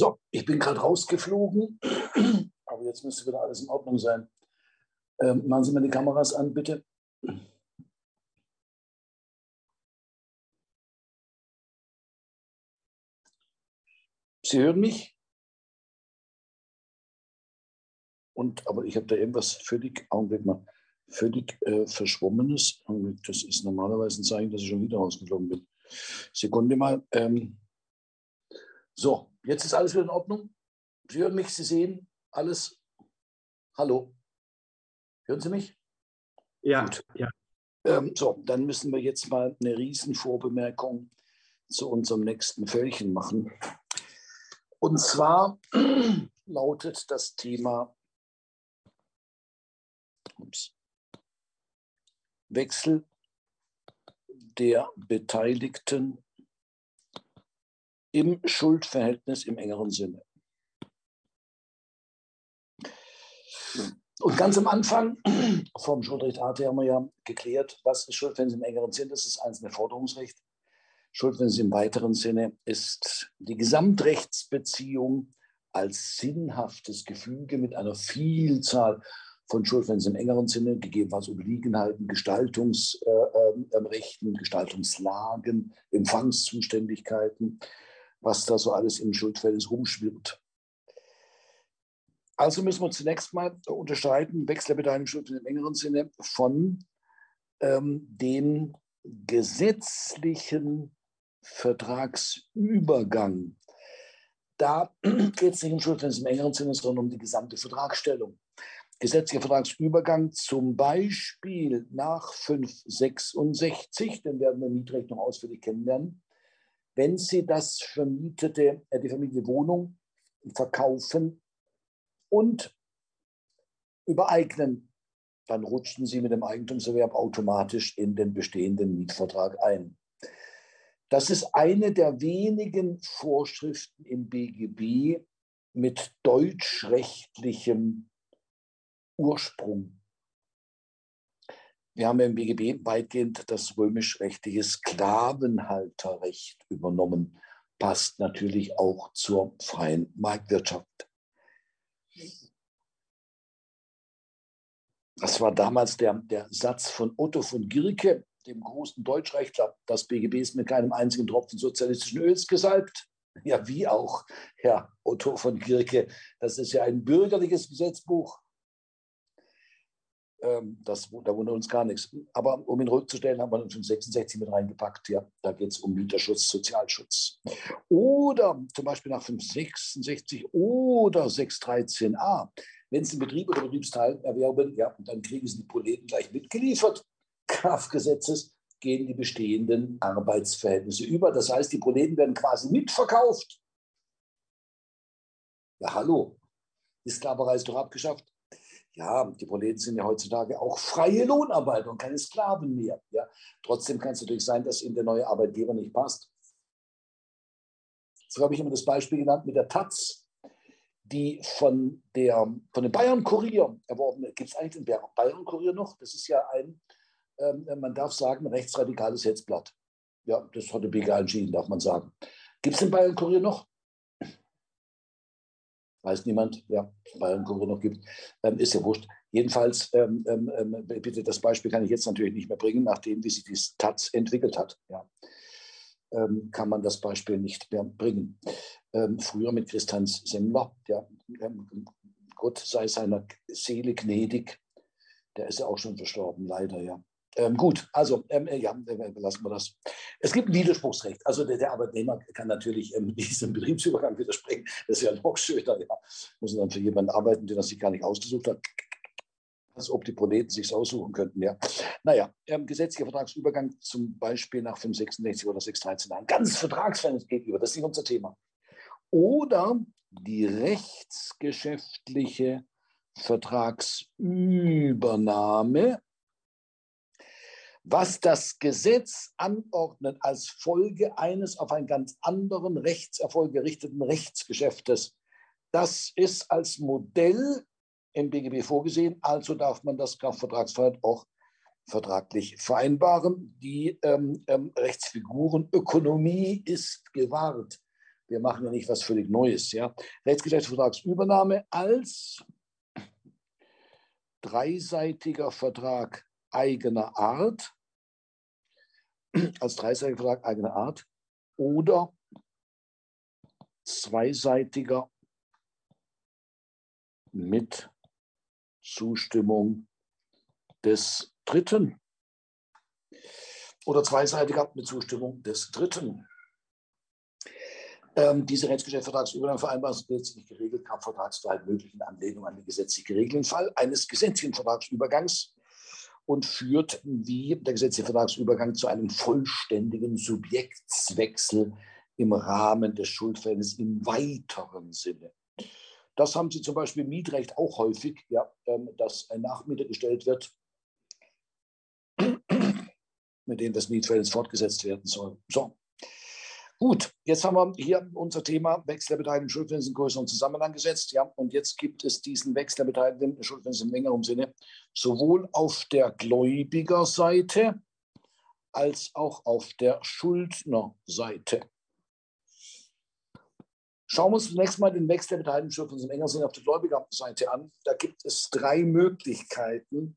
So, ich bin gerade rausgeflogen, aber jetzt müsste wieder alles in Ordnung sein. Ähm, machen Sie mal die Kameras an, bitte. Sie hören mich? Und, aber ich habe da irgendwas völlig, Augenblick mal, völlig äh, Verschwommenes. Das ist normalerweise ein Zeichen, dass ich schon wieder rausgeflogen bin. Sekunde mal. Ähm, so, jetzt ist alles wieder in Ordnung. Sie hören mich, Sie sehen alles. Hallo. Hören Sie mich? Ja, Gut. ja. Ähm, so, dann müssen wir jetzt mal eine Riesenvorbemerkung zu unserem nächsten Völkchen machen. Und zwar lautet das Thema ups, Wechsel der Beteiligten im Schuldverhältnis im engeren Sinne. Und ganz am Anfang vom Schuldrecht AT haben wir ja geklärt, was ist Schuldverhältnis im engeren Sinne? Das ist einzelne Forderungsrecht. Schuldverhältnis im weiteren Sinne ist die Gesamtrechtsbeziehung als sinnhaftes Gefüge mit einer Vielzahl von Schuldverhältnissen im engeren Sinne, gegebenenfalls Obliegenheiten, Gestaltungsrechten, äh, äh, Gestaltungslagen, Empfangszuständigkeiten, was da so alles im Schuldverhältnis rumschwirrt. Also müssen wir zunächst mal unterscheiden, Wechselbeteiligung im engeren Sinne von ähm, dem gesetzlichen Vertragsübergang. Da geht es nicht um Schuldverhältnis im engeren Sinne, sondern um die gesamte Vertragsstellung. Gesetzlicher Vertragsübergang zum Beispiel nach 566, den werden wir noch ausführlich kennenlernen, wenn Sie das vermietete, äh, die vermietete Wohnung verkaufen und übereignen, dann rutschen Sie mit dem Eigentumserwerb automatisch in den bestehenden Mietvertrag ein. Das ist eine der wenigen Vorschriften im BGB mit deutschrechtlichem Ursprung. Wir haben im BGB weitgehend das römisch-rechtliche Sklavenhalterrecht übernommen. Passt natürlich auch zur freien Marktwirtschaft. Das war damals der, der Satz von Otto von Girke, dem großen Deutschrechtler. Das BGB ist mit keinem einzigen Tropfen sozialistischen Öls gesalbt. Ja, wie auch Herr Otto von Girke. Das ist ja ein bürgerliches Gesetzbuch. Ähm, das, da wundert uns gar nichts. Aber um ihn rückzustellen, haben wir den 566 mit reingepackt. Ja, da geht es um Mieterschutz, Sozialschutz. Oder zum Beispiel nach 566 oder 613a. Wenn Sie einen Betrieb oder Betriebsteil erwerben, ja, und dann kriegen Sie die Proleten gleich mitgeliefert. Kraftgesetzes gehen die bestehenden Arbeitsverhältnisse über. Das heißt, die Proleten werden quasi mitverkauft. Ja, hallo. Die Sklaverei ist doch abgeschafft ja, die Proleten sind ja heutzutage auch freie Lohnarbeiter und keine Sklaven mehr. Ja. Trotzdem kann es natürlich sein, dass ihnen der neue Arbeitgeber nicht passt. So habe ich immer das Beispiel genannt mit der Taz, die von, der, von dem Bayern-Kurier erworben wird. Gibt es eigentlich den Bayern-Kurier noch? Das ist ja ein, ähm, man darf sagen, rechtsradikales Hetzblatt. Ja, das hat der BGA entschieden, darf man sagen. Gibt es den Bayern-Kurier noch? Weiß niemand, ja, Bayern Kurier noch gibt, ähm, ist ja wurscht. Jedenfalls, ähm, ähm, ähm, bitte, das Beispiel kann ich jetzt natürlich nicht mehr bringen, nachdem wie sich die Taz entwickelt hat. Ja. Ähm, kann man das Beispiel nicht mehr bringen. Ähm, früher mit Christians Semmler, der Gott sei seiner Seele gnädig, der ist ja auch schon verstorben, leider, ja. Ähm, gut, also ähm, äh, ja, äh, lassen wir das. Es gibt ein Widerspruchsrecht. Also der, der Arbeitnehmer kann natürlich ähm, diesem Betriebsübergang widersprechen. Das ist ja noch schöner. Ja. Muss dann für jemanden arbeiten, den er sich gar nicht ausgesucht hat. Als ob die Proleten sich aussuchen könnten. Ja. Naja, ähm, gesetzlicher Vertragsübergang zum Beispiel nach 566 oder 613 ein ganz vertragsfreies gegenüber. Das ist nicht unser Thema. Oder die rechtsgeschäftliche Vertragsübernahme was das Gesetz anordnet als Folge eines auf einen ganz anderen Rechtserfolg gerichteten Rechtsgeschäftes. Das ist als Modell im BGB vorgesehen, also darf man das Kraftvertragsfreiheit auch vertraglich vereinbaren. Die ähm, ähm, Rechtsfigurenökonomie ist gewahrt. Wir machen ja nicht was völlig Neues. Ja? Rechtsgeschäftsvertragsübernahme als dreiseitiger Vertrag eigener Art, als dreiseitiger Vertrag eigener Art oder zweiseitiger mit Zustimmung des Dritten oder zweiseitiger mit Zustimmung des Dritten. Ähm, diese Rechtsgeschäftsvertragsübernahmevereinbarung ist gesetzlich geregelt, Kaufvertragsverhalt möglich in Anlehnung an den gesetzlich geregelten Fall eines gesetzlichen Vertragsübergangs und führt wie der gesetzliche Vertragsübergang zu einem vollständigen Subjektswechsel im Rahmen des Schuldverhältnisses im weiteren Sinne. Das haben Sie zum Beispiel im Mietrecht auch häufig, ja, ähm, dass ein Nachmieter gestellt wird, mit dem das Mietverhältnis fortgesetzt werden soll. So, Gut, jetzt haben wir hier unser Thema Wechsel der Beteiligten Schuldverhältnis in größeren Zusammenhang gesetzt. Ja, und jetzt gibt es diesen Wechsel der Beteiligten Schuldverhältnis im längeren Sinne sowohl auf der Gläubigerseite als auch auf der Schuldnerseite. Schauen wir uns zunächst mal den Wechsel der Beteiligten Schuldverhältnis im längeren Sinne auf der Gläubigerseite an. Da gibt es drei Möglichkeiten,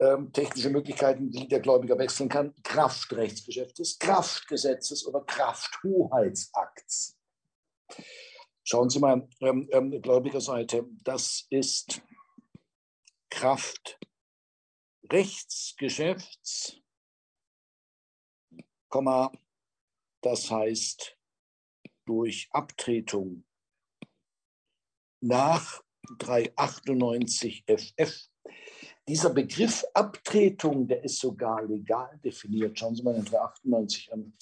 ähm, technische Möglichkeiten, wie der Gläubiger wechseln kann, Kraftrechtsgeschäftes, Kraftgesetzes oder Krafthoheitsakts. Schauen Sie mal, ähm, ähm, Gläubigerseite, das ist Kraftrechtsgeschäfts, das heißt durch Abtretung nach 398 FF dieser Begriff Abtretung, der ist sogar legal definiert. Schauen Sie mal in 398 an.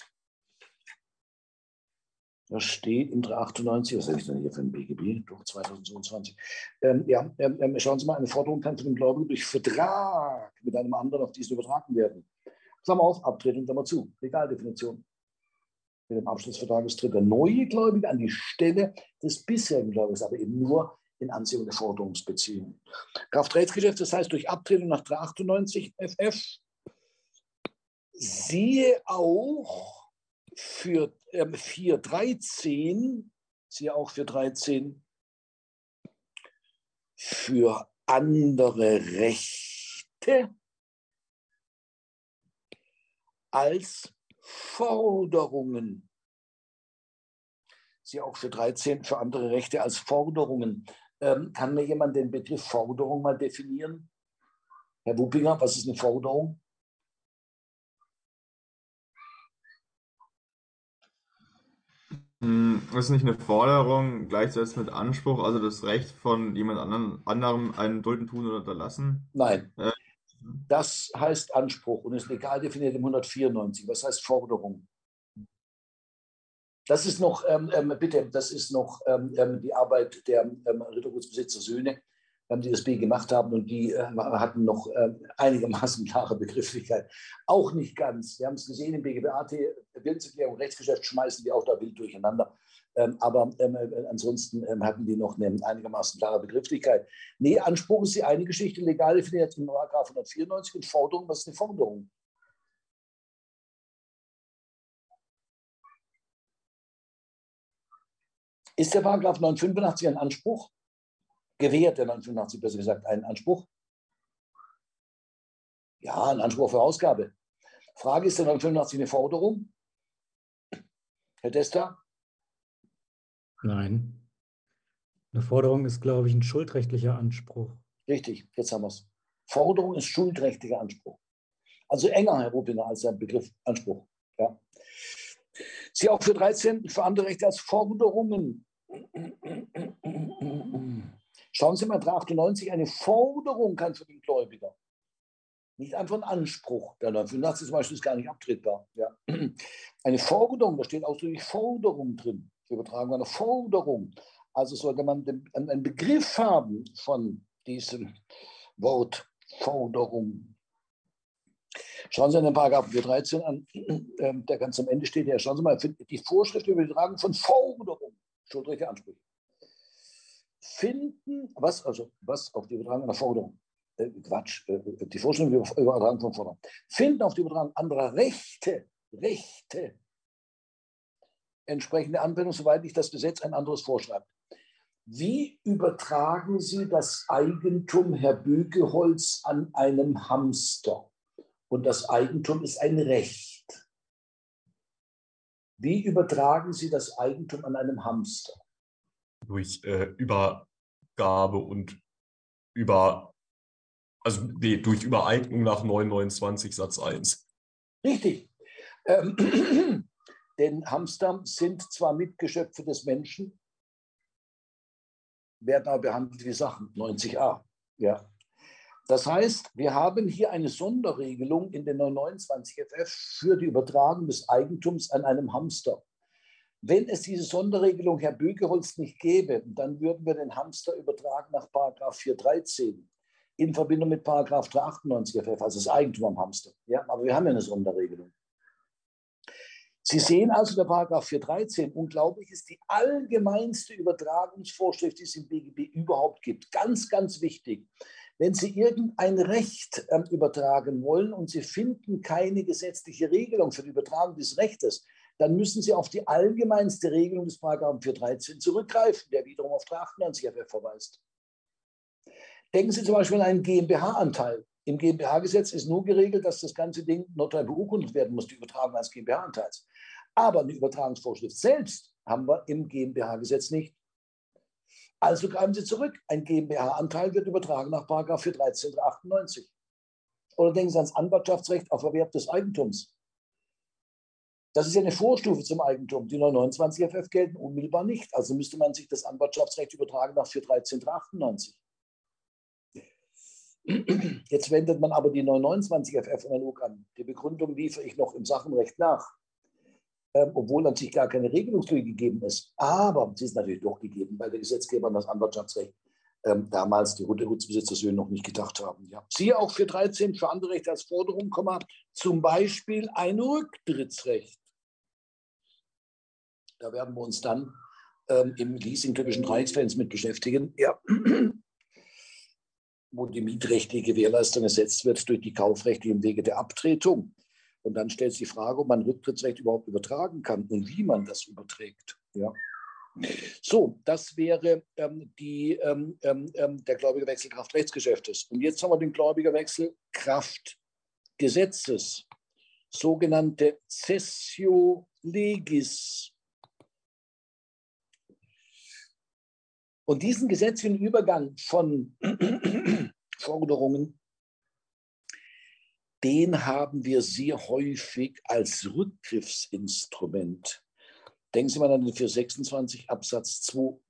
Da steht in 398, was habe ich denn hier für ein BGB? Doch 2022. Ähm, ja, ähm, ähm, schauen Sie mal, eine Forderung kann für den Gläubigen durch Vertrag mit einem anderen auf diesen übertragen werden. Klammer auf, Abtretung, Klammer zu. Legaldefinition. Mit dem Abschlussvertrag tritt der neue Gläubige an die Stelle des bisherigen Gläubigers, aber eben nur in Anziehung der Forderungsbeziehung. Kraftrechtsgeschäft, das heißt durch Abtretung nach 398 FF, siehe auch für äh, 413, siehe auch für 13, für andere Rechte als Forderungen. Sie auch für 13 für andere Rechte als Forderungen. Ähm, kann mir jemand den Begriff Forderung mal definieren? Herr Wuppinger, was ist eine Forderung? Hm, das ist nicht eine Forderung gleichzeitig mit Anspruch, also das Recht von jemand anderen, anderem einen Dulden tun oder unterlassen? Nein. Äh, das heißt Anspruch und ist legal definiert im 194. Was heißt Forderung? Das ist noch, ähm, ähm, bitte, das ist noch ähm, ähm die Arbeit der ähm, Rittergutsbesitzer Söhne, ähm, die das B gemacht haben und die äh, hatten noch äh, einigermaßen klare Begrifflichkeit. Auch nicht ganz. Wir haben es gesehen im BGBAT, Willenserklärung, Rechtsgeschäft schmeißen die auch da wild durcheinander. aber äh, ansonsten hatten die noch eine einigermaßen klare Begrifflichkeit. Nee, Anspruch ist die eine Geschichte, legal definiert Paragraph 194 und Forderung, was ist eine Forderung? Ist der Paragraph 985 ein Anspruch? Gewährt der 985 besser gesagt einen Anspruch? Ja, ein Anspruch für Ausgabe. Frage, ist der 985 eine Forderung? Herr Desta? Nein. Eine Forderung ist, glaube ich, ein schuldrechtlicher Anspruch. Richtig, jetzt haben wir es. Forderung ist schuldrechtlicher Anspruch. Also enger, Herr Rupinger, als der Begriff Anspruch. Ja. Sie auch für 13 für andere Rechte als Forderungen. Schauen Sie mal, 398, eine Forderung kann für den Gläubiger. Nicht einfach ein Anspruch. Der 985 zum Beispiel ist gar nicht abtretbar. Ja. Eine Forderung, da steht ausdrücklich Forderung drin. Wir übertragen eine Forderung. Also sollte man einen Begriff haben von diesem Wort Forderung. Schauen Sie in den Paragraphen 413 an, ähm, der ganz am Ende steht. Ja, schauen Sie mal, die Vorschrift über die Tragung von Forderung, schuldrechte Ansprüche. Finden, was, also, was auf die Übertragung einer Forderung, äh, Quatsch, äh, über die Übertragung von Forderung, finden auf die Übertragung anderer Rechte, Rechte, entsprechende Anwendung, soweit nicht das Gesetz ein anderes vorschreibt. Wie übertragen Sie das Eigentum Herr Bögeholz an einem Hamster? Und das Eigentum ist ein Recht. Wie übertragen Sie das Eigentum an einem Hamster? Durch äh, Übergabe und über, also nee, durch Übereignung nach 929 Satz 1. Richtig. Ähm, denn Hamster sind zwar Mitgeschöpfe des Menschen, werden aber behandelt wie Sachen, 90a. Ja. Das heißt, wir haben hier eine Sonderregelung in den 929 FF für die Übertragung des Eigentums an einem Hamster. Wenn es diese Sonderregelung Herr Bögeholz nicht gäbe, dann würden wir den Hamster übertragen nach 413 in Verbindung mit 398 FF, also das Eigentum am Hamster. Ja, aber wir haben ja eine Sonderregelung. Sie sehen also, der Paragraph 413, unglaublich, ist die allgemeinste Übertragungsvorschrift, die es im BGB überhaupt gibt. Ganz, ganz wichtig. Wenn Sie irgendein Recht äh, übertragen wollen und Sie finden keine gesetzliche Regelung für die Übertragung des Rechtes, dann müssen Sie auf die allgemeinste Regelung des Paragraphen 413 zurückgreifen, der wiederum auf 398 FF verweist. Denken Sie zum Beispiel an einen GmbH-Anteil. Im GmbH-Gesetz ist nur geregelt, dass das ganze Ding notariell beurkundet werden muss, die Übertragung als GmbH-Anteils. Aber eine Übertragungsvorschrift selbst haben wir im GmbH-Gesetz nicht. Also greifen Sie zurück. Ein GmbH-Anteil wird übertragen nach 41398. Oder denken Sie ans Anwartschaftsrecht auf Erwerb des Eigentums. Das ist ja eine Vorstufe zum Eigentum. Die 929 FF gelten unmittelbar nicht. Also müsste man sich das Anwartschaftsrecht übertragen nach 41398. Jetzt wendet man aber die 929 FF analog an. Die Begründung liefere ich noch im Sachenrecht nach ähm, obwohl an sich gar keine Regelungslücke gegeben ist. Aber sie ist natürlich doch gegeben, weil der Gesetzgeber an das Anwartschaftsrecht ähm, damals die Gutsbesitzersöhne noch nicht gedacht haben. Ja. Siehe auch für 13 für andere Rechte als Forderung, zum Beispiel ein Rücktrittsrecht. Da werden wir uns dann ähm, im Leasing-typischen Dreiecksfans mit beschäftigen. Ja. wo die mietrechtliche Gewährleistung ersetzt wird durch die kaufrechtlichen Wege der Abtretung. Und dann stellt sich die Frage, ob man Rücktrittsrecht überhaupt übertragen kann und wie man das überträgt. Ja. So, das wäre ähm, die, ähm, ähm, ähm der Gläubigerwechsel Kraft Rechtsgeschäftes. Und jetzt haben wir den Gläubigerwechsel Kraft Gesetzes, sogenannte Cessio Legis. Und diesen gesetzlichen Übergang von Forderungen den haben wir sehr häufig als Rückgriffsinstrument. Denken Sie mal an den 426 Absatz 2.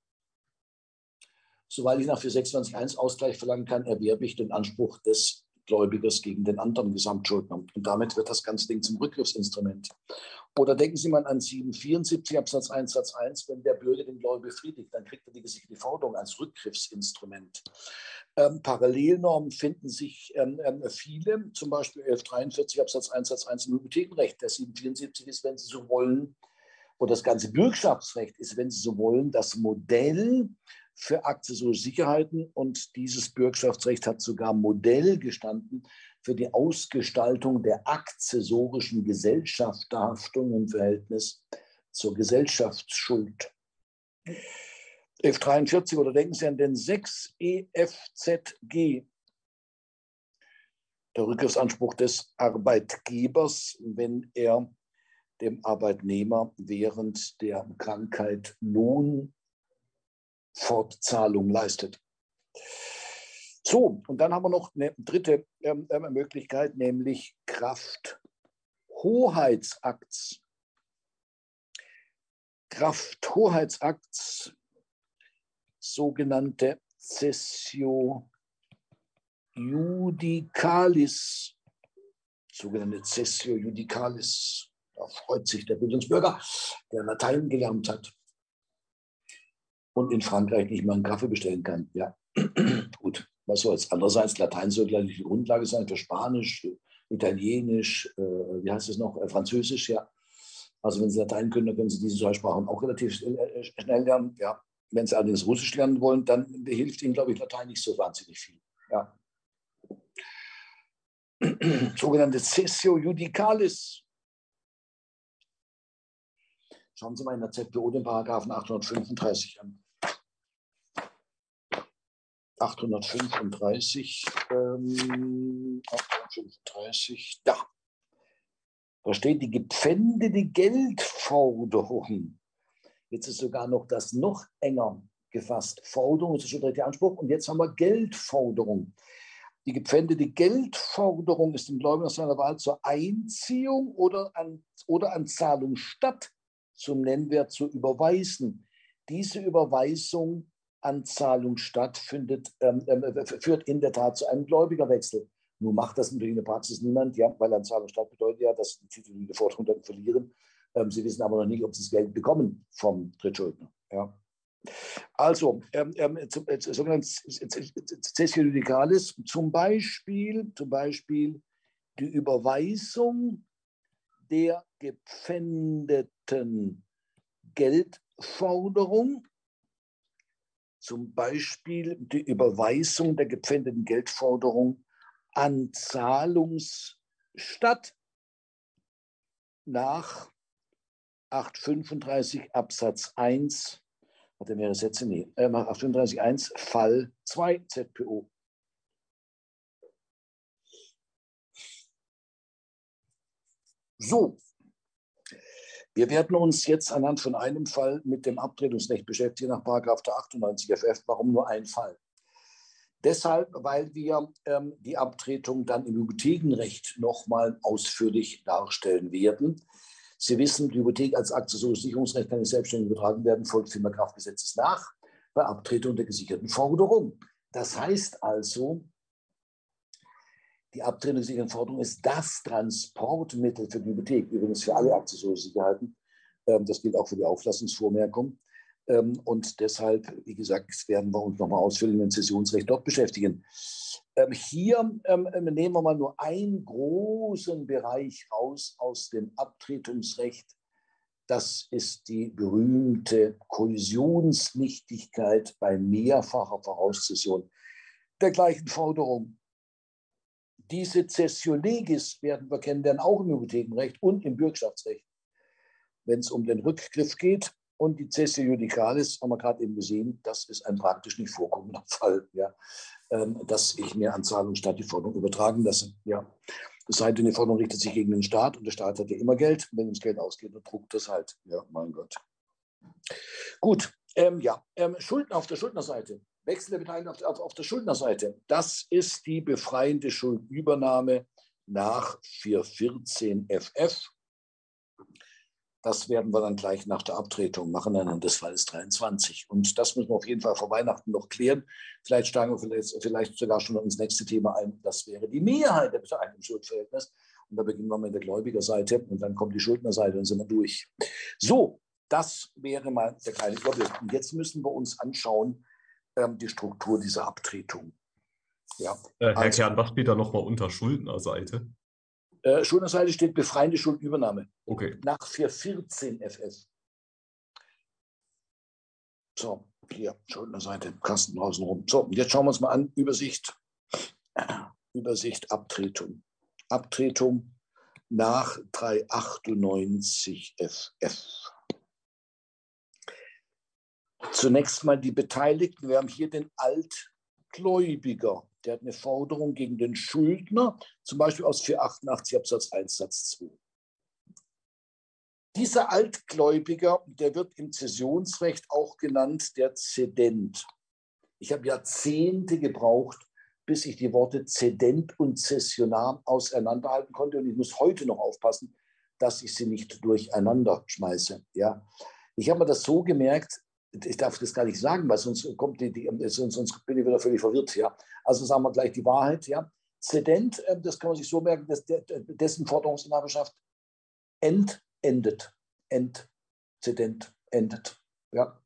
Soweit ich nach 426.1 Ausgleich verlangen kann, erwerbe ich den Anspruch des Gläubigers gegen den anderen Gesamtschuldner. Und damit wird das ganze Ding zum Rückgriffsinstrument. Oder denken Sie mal an 774 Absatz 1 Satz 1, wenn der Bürger den Gläubiger befriedigt, dann kriegt er die gesicherte Forderung als Rückgriffsinstrument. Ähm, Parallelnormen finden sich ähm, ähm, viele, zum Beispiel 1143 Absatz 1 Satz 1 im Hypothekenrecht. Der 774 ist, wenn Sie so wollen, und das ganze Bürgschaftsrecht ist, wenn Sie so wollen, das Modell für akzessorische Sicherheiten und dieses Bürgschaftsrecht hat sogar Modell gestanden für die Ausgestaltung der akzessorischen Gesellschafterhaftung im Verhältnis zur Gesellschaftsschuld. F43 oder denken Sie an den 6 EFZG, der Rückgriffsanspruch des Arbeitgebers, wenn er dem Arbeitnehmer während der Krankheit Lohnfortzahlung leistet. So, und dann haben wir noch eine dritte ähm, ähm, Möglichkeit, nämlich Krafthoheitsakts. Krafthoheitsakts, sogenannte Cessio Judicalis, sogenannte Cessio Judicalis. Da freut sich der Bildungsbürger, der Latein gelernt hat und in Frankreich nicht mal einen Kaffee bestellen kann. Ja, gut, was soll's. Andererseits, Latein soll gleich die Grundlage sein für Spanisch, Italienisch, äh, wie heißt es noch, äh, Französisch, ja. Also wenn Sie Latein können, dann können Sie diese zwei Sprachen auch relativ äh, schnell lernen. Ja. Wenn Sie allerdings Russisch lernen wollen, dann hilft Ihnen, glaube ich, Latein nicht so wahnsinnig viel. Ja. Sogenannte Cessio Judicalis. Schauen Sie mal in der ZPO den Paragraphen 835 an. 835, ähm, 835, da. Da steht die gepfändete Geldforderung. Jetzt ist sogar noch das noch enger gefasst. Forderung ist schon der Anspruch und jetzt haben wir Geldforderung. Die gepfändete Geldforderung ist dem Gläubiger seiner Wahl zur Einziehung oder an, oder an Zahlung statt zum Nennwert zu überweisen. Diese Überweisung an Zahlung stattfindet, ähm, äh, führt in der Tat zu einem Gläubigerwechsel. Nun macht das natürlich in der Praxis niemand, ja, weil an Zahlung statt bedeutet ja, dass die titulierte Forderung dann verlieren. Ähm, sie wissen aber noch nicht, ob sie das Geld bekommen vom Drittschuldner. Ja. Also, ähm, ähm, sogenanntes Cessio Judicalis, zum Beispiel, zum Beispiel die Überweisung der gepfändeten Geldforderung, zum Beispiel die Überweisung der gepfändeten Geldforderung an Zahlungsstatt nach 835 Absatz 1, hat er mehrere Sätze? Nee, nach 835 1 Fall 2 ZPO. So, wir werden uns jetzt anhand von einem Fall mit dem Abtretungsrecht beschäftigen nach 98 FF. Warum nur ein Fall? Deshalb, weil wir ähm, die Abtretung dann im Hypothekenrecht nochmal ausführlich darstellen werden. Sie wissen, die Hypothek als akzessoriges Sicherungsrecht kann nicht selbstständig übertragen werden, folgt vielmehr Kraftgesetzes nach bei Abtretung der gesicherten Forderung. Das heißt also, die Abtretung der gesicherten Forderung ist das Transportmittel für die Hypothek, übrigens für alle akzessorischen Sicherheiten. Ähm, das gilt auch für die Auflassungsvormerkung. Ähm, und deshalb, wie gesagt, werden wir uns nochmal ausführlich mit dem Zessionsrecht dort beschäftigen. Ähm, hier nehmen wir mal nur einen großen Bereich raus aus dem Abtretungsrecht. Das ist die berühmte Kollisionsnichtigkeit bei mehrfacher Vorauszession der gleichen Forderung. Diese Cessio legis werden wir kennenlernen, auch im Hypothekenrecht und im Bürgschaftsrecht. Wenn es um den Rückgriff geht, und die Cessio Judicalis haben wir gerade eben gesehen, das ist ein praktisch nicht vorkommender Fall, ja, ähm, dass ich mir an Zahlung statt die Forderung übertragen lasse. Ja. Es sei denn, die Forderung richtet sich gegen den Staat und der Staat hat ja immer Geld. Wenn das Geld ausgeht, dann druckt das halt. Ja, mein Gott. Gut, ähm, ja, ähm, Schulden auf der Schuldnerseite. Wechsel der Beteiligung auf, auf, auf der Schuldnerseite. Das ist die befreiende Schuldübernahme nach 414 FF. Das werden wir dann gleich nach der Abtretung machen, anhand des Falles 23. Und das müssen wir auf jeden Fall vor Weihnachten noch klären. Vielleicht steigen wir vielleicht, vielleicht sogar schon ins nächste Thema ein. Das wäre die Mehrheit der Beteiligten im Schuldverhältnis. Und da beginnen wir mit der Gläubigerseite und dann kommt die Schuldnerseite und sind wir durch. So, das wäre mal der kleine Überblick. Und jetzt müssen wir uns anschauen, ähm, die Struktur dieser Abtretung. Ja, äh, Herr also, Kern, was steht da nochmal unter Schuldnerseite? Äh, Schuldnerseite steht befreiende Schuldübernahme. Okay. Nach 414 FS. So, hier, Schuldnerseite, Kasten draußen rum. So, jetzt schauen wir uns mal an. Übersicht. Übersicht, Abtretung. Abtretung nach 398 FF. Zunächst mal die Beteiligten. Wir haben hier den Altgläubiger der hat eine Forderung gegen den Schuldner, zum Beispiel aus 488 Absatz 1 Satz 2. Dieser Altgläubiger, der wird im Zessionsrecht auch genannt der Zedent. Ich habe Jahrzehnte gebraucht, bis ich die Worte Zedent und Zessionar auseinanderhalten konnte. Und ich muss heute noch aufpassen, dass ich sie nicht durcheinander schmeiße. Ja. Ich habe mir das so gemerkt, ich darf das gar nicht sagen, weil sonst, kommt die, die, sonst, sonst bin ich wieder völlig verwirrt. Ja. Also sagen wir gleich die Wahrheit. Ja. Zedent, äh, das kann man sich so merken, dass der, dessen Forderungsinhaberschaft end, endet. End, Zedent, endet. Ja.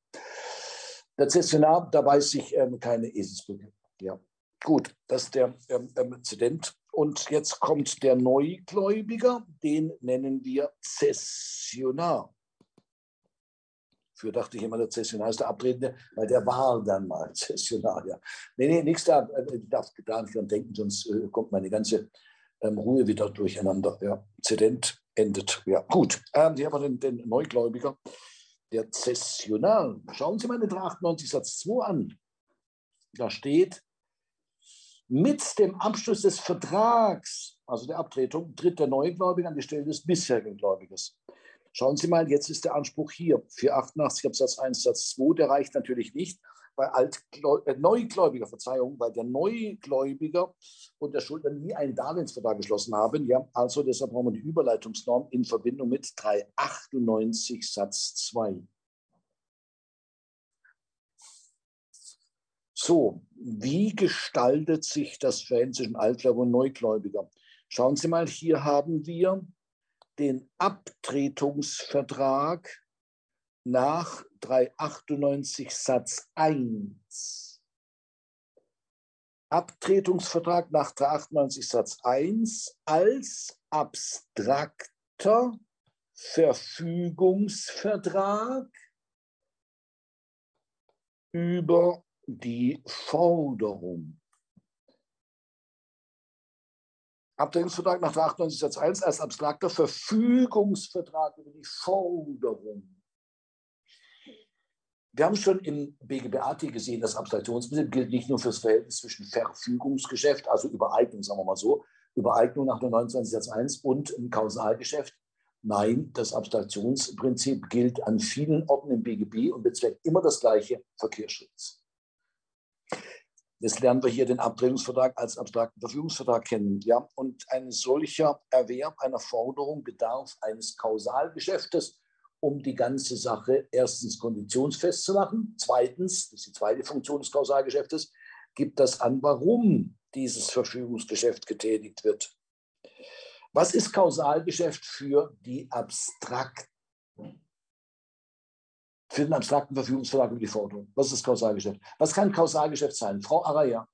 Der Zessionar, da weiß ich ähm, keine Eselsbrücke. Ja. Gut, das ist der ähm, ähm, Zedent. Und jetzt kommt der Neugläubiger, den nennen wir Zessionar. Für dachte ich immer, der Zessionar ist der Abtretende, weil der war dann mal Zessionar. Ja. Nee, nee, nichts da. Äh, ich darf da nicht dran denken, sonst äh, kommt meine ganze ähm, Ruhe wieder durcheinander. Ja. Zedent endet. Ja, gut. Ähm, hier haben den, den Neugläubiger, der Zessionar. Schauen Sie mal den 98 Satz 2 an. Da steht, mit dem Abschluss des Vertrags, also der Abtretung, tritt der Neugläubige an die Stelle des bisherigen Gläubigers. Schauen Sie mal, jetzt ist der Anspruch hier. 488 Absatz 1 Satz 2, der reicht natürlich nicht, weil Altgläu äh, Neugläubiger, Verzeihung, weil der Neugläubiger und der Schuldner nie einen Darlehensvertrag geschlossen haben. Ja, also deshalb brauchen wir die Überleitungsnorm in Verbindung mit 398 Satz 2. So, wie gestaltet sich das Verhältnis zwischen Altgläubiger und Neugläubiger? Schauen Sie mal, hier haben wir den Abtretungsvertrag nach 398 Satz 1. Abtretungsvertrag nach 398 Satz 1 als abstrakter Verfügungsvertrag über die Forderung. Abtretungsvertrag nach 98 Satz 1 als abstrakter Verfügungsvertrag über die Forderung. Wir haben schon im BGBAT gesehen, das Abstraktionsprinzip gilt nicht nur für das Verhältnis zwischen Verfügungsgeschäft, also Übereignung, sagen wir mal so, Übereignung nach 29 Satz 1 und im Kausalgeschäft. Nein, das Abstraktionsprinzip gilt an vielen Orten im BGB und bezweckt immer das gleiche Verkehrsschutz. Jetzt lernen wir hier den Abtretungsvertrag als abstrakten Verfügungsvertrag kennen. Ja? Und ein solcher Erwerb einer Forderung bedarf eines Kausalgeschäftes, um die ganze Sache erstens konditionsfest zu machen. Zweitens, das ist die zweite Funktion des Kausalgeschäftes, gibt das an, warum dieses Verfügungsgeschäft getätigt wird. Was ist Kausalgeschäft für die abstrakten für den abstrakten Verfügungsvertrag über die Forderung. Was ist das Kausalgeschäft? Was kann Kausalgeschäft sein? Frau Araya.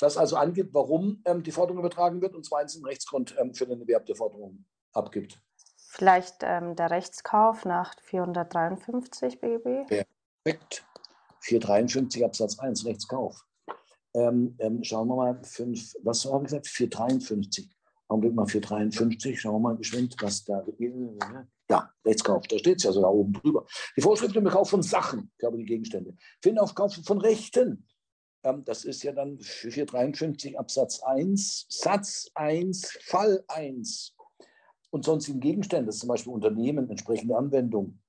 Das also angibt, warum ähm, die Forderung übertragen wird und zweitens den Rechtsgrund ähm, für den Erwerb der Forderung abgibt. Vielleicht ähm, der Rechtskauf nach 453 BGB? Perfekt. 453 Absatz 1, Rechtskauf. Ähm, ähm, schauen wir mal, fünf, was habe ich gesagt? 453. Augenblick mal 453, schauen wir mal geschwind, was da ja, Rechtskauf, da steht es ja sogar oben drüber. Die Vorschrift im Kauf von Sachen, die Gegenstände. Finden auf Kauf von Rechten. Ähm, das ist ja dann 453 Absatz 1, Satz 1, Fall 1. Und sonstigen Gegenstände, zum Beispiel Unternehmen, entsprechende Anwendung.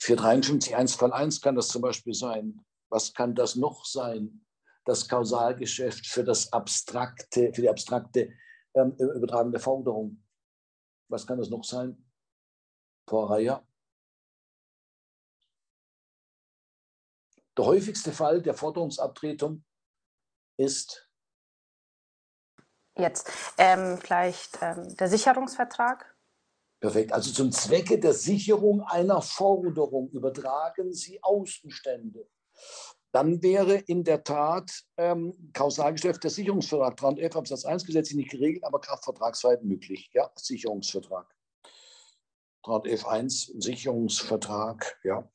453 1 Fall 1 kann das zum Beispiel sein. Was kann das noch sein? Das Kausalgeschäft für das abstrakte, für die abstrakte ähm, der Forderung. Was kann das noch sein? Vorreiher. Der häufigste Fall der Forderungsabtretung ist jetzt ähm, vielleicht ähm, der Sicherungsvertrag. Perfekt. Also zum Zwecke der Sicherung einer Forderung übertragen Sie Außenstände. Dann wäre in der Tat ähm, Kausalgeschäft der Sicherungsvertrag 311 Absatz 1 gesetzlich nicht geregelt, aber Kraftvertragsweit möglich. Ja, Sicherungsvertrag. 311 1 Sicherungsvertrag, ja.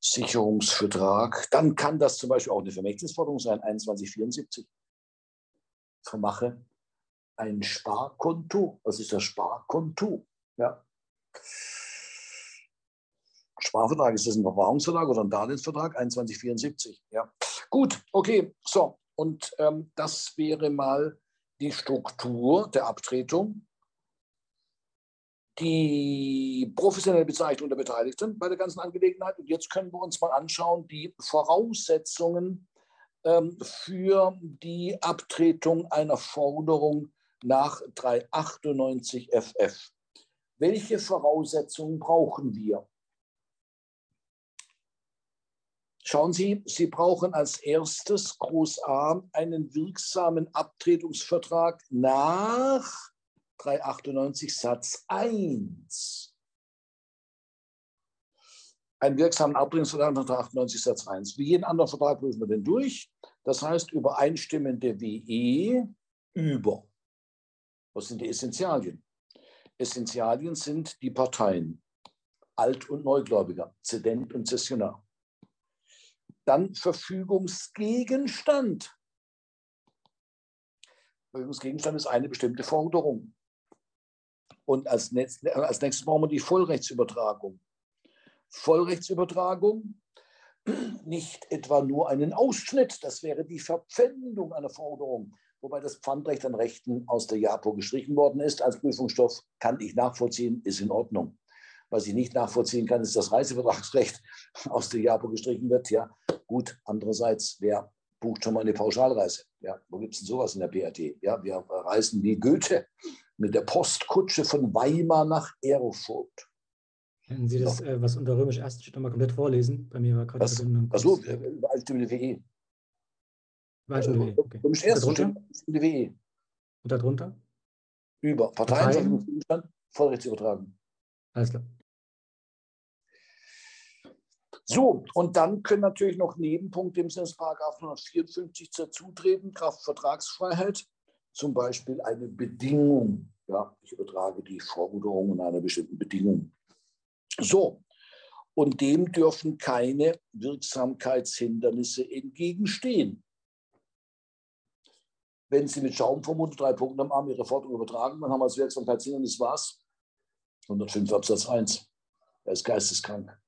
Sicherungsvertrag. Dann kann das zum Beispiel auch eine Vermächtnisforderung sein, 2174. Vermache ein Sparkonto. Was ist das Sparkonto? Ja. Sparvertrag, ist das ein Verwahrungsvertrag oder ein Darlehensvertrag? 2174. Ja. Gut, okay, so. Und ähm, das wäre mal die Struktur der Abtretung. die professionelle Bezeichnung der Beteiligten bei der ganzen Angelegenheit. Und jetzt können wir uns mal anschauen, die Voraussetzungen ähm, für die Abtretung einer Forderung nach 398 FF. Welche Voraussetzungen brauchen wir? Schauen Sie, Sie brauchen als erstes Groß A einen wirksamen Abtretungsvertrag nach 398 Satz 1. Einen wirksamen Abtretungsvertrag nach 398 Satz 1. Wie jeden anderen Vertrag prüfen wir den durch. Das heißt, übereinstimmende WE über. Was sind die Essentialien? Essentialien sind die Parteien, Alt- und Neugläubiger, Zedent und Zessionar. Dann Verfügungsgegenstand. Verfügungsgegenstand ist eine bestimmte Forderung. Und als, Netz, als nächstes brauchen wir die Vollrechtsübertragung. Vollrechtsübertragung, nicht etwa nur einen Ausschnitt, das wäre die Verpfändung einer Forderung, wobei das Pfandrecht an Rechten aus der JAPO gestrichen worden ist als Prüfungsstoff, kann ich nachvollziehen, ist in Ordnung. Was ich nicht nachvollziehen kann, ist das Reisevertragsrecht aus der JAPO gestrichen wird. Ja, gut. Andererseits, wer bucht schon mal eine Pauschalreise? Ja, wo gibt es denn sowas in der BRT? Ja, wir reisen wie Goethe mit der Postkutsche von Weimar nach Erfurt. Können Sie das, äh, was unter Römisch erst steht, nochmal komplett vorlesen? Bei mir war gerade die Verbindung. Achso. Übereinstimmende WE, okay. Römisch erst übereinstimmende WE. Und darunter? Über Parteien, Parteien? Vollrechts übertragen. Alles klar. So, und dann können natürlich noch Nebenpunkte im Sinne des Paragraph 154 dazutreten, Kraftvertragsfreiheit, zum Beispiel eine Bedingung. Ja, ich übertrage die Forderung in einer bestimmten Bedingung. So, und dem dürfen keine Wirksamkeitshindernisse entgegenstehen. Wenn Sie mit Schaumvermute drei Punkte am Arm Ihre Forderung übertragen, dann haben wir als Wirksamkeitshindernis was? 105 Absatz 1. Er ist geisteskrank.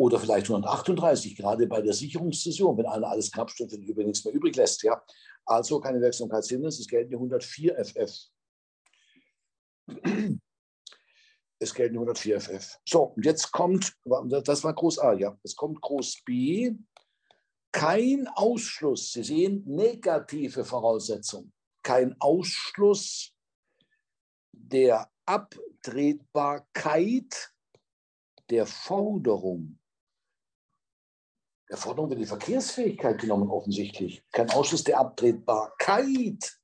Oder vielleicht 138, gerade bei der Sicherungszäsur, wenn einer alles Kraftstoff und nichts mehr übrig lässt. Ja. Also keine Wirksamkeitshindernis, es gelten die 104 FF. Es gelten die 104 FF. So, und jetzt kommt, das war Groß A, ja. Jetzt kommt Groß B. Kein Ausschluss, Sie sehen, negative Voraussetzung. Kein Ausschluss der Abtretbarkeit der Forderung der Forderung wird die Verkehrsfähigkeit genommen, offensichtlich. Kein Ausschuss der Abtretbarkeit.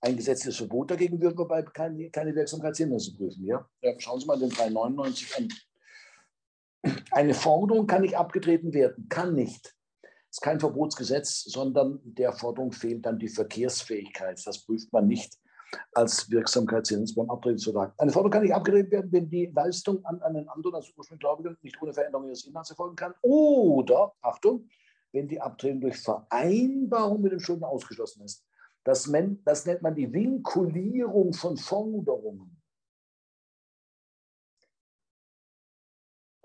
Ein gesetzliches Verbot dagegen würden wir bei keine, keine Wirksamkeitshindernisse prüfen. Ja? ja? Schauen Sie mal den 399 an. Eine Forderung kann nicht abgetreten werden, kann nicht. Es ist kein Verbotsgesetz, sondern der Forderung fehlt dann die Verkehrsfähigkeit. Das prüft man nicht als Wirksamkeitshinweis beim Abtretungsvertrag. Eine Forderung kann nicht abgelehnt werden, wenn die Leistung an einen anderen als ursprünglich Gläubigen nicht ohne Veränderung ihres Inhalts erfolgen kann. Oder, Achtung, wenn die Abtretung durch Vereinbarung mit dem Schuldner ausgeschlossen ist. Das, das nennt man die Vinkulierung von Forderungen.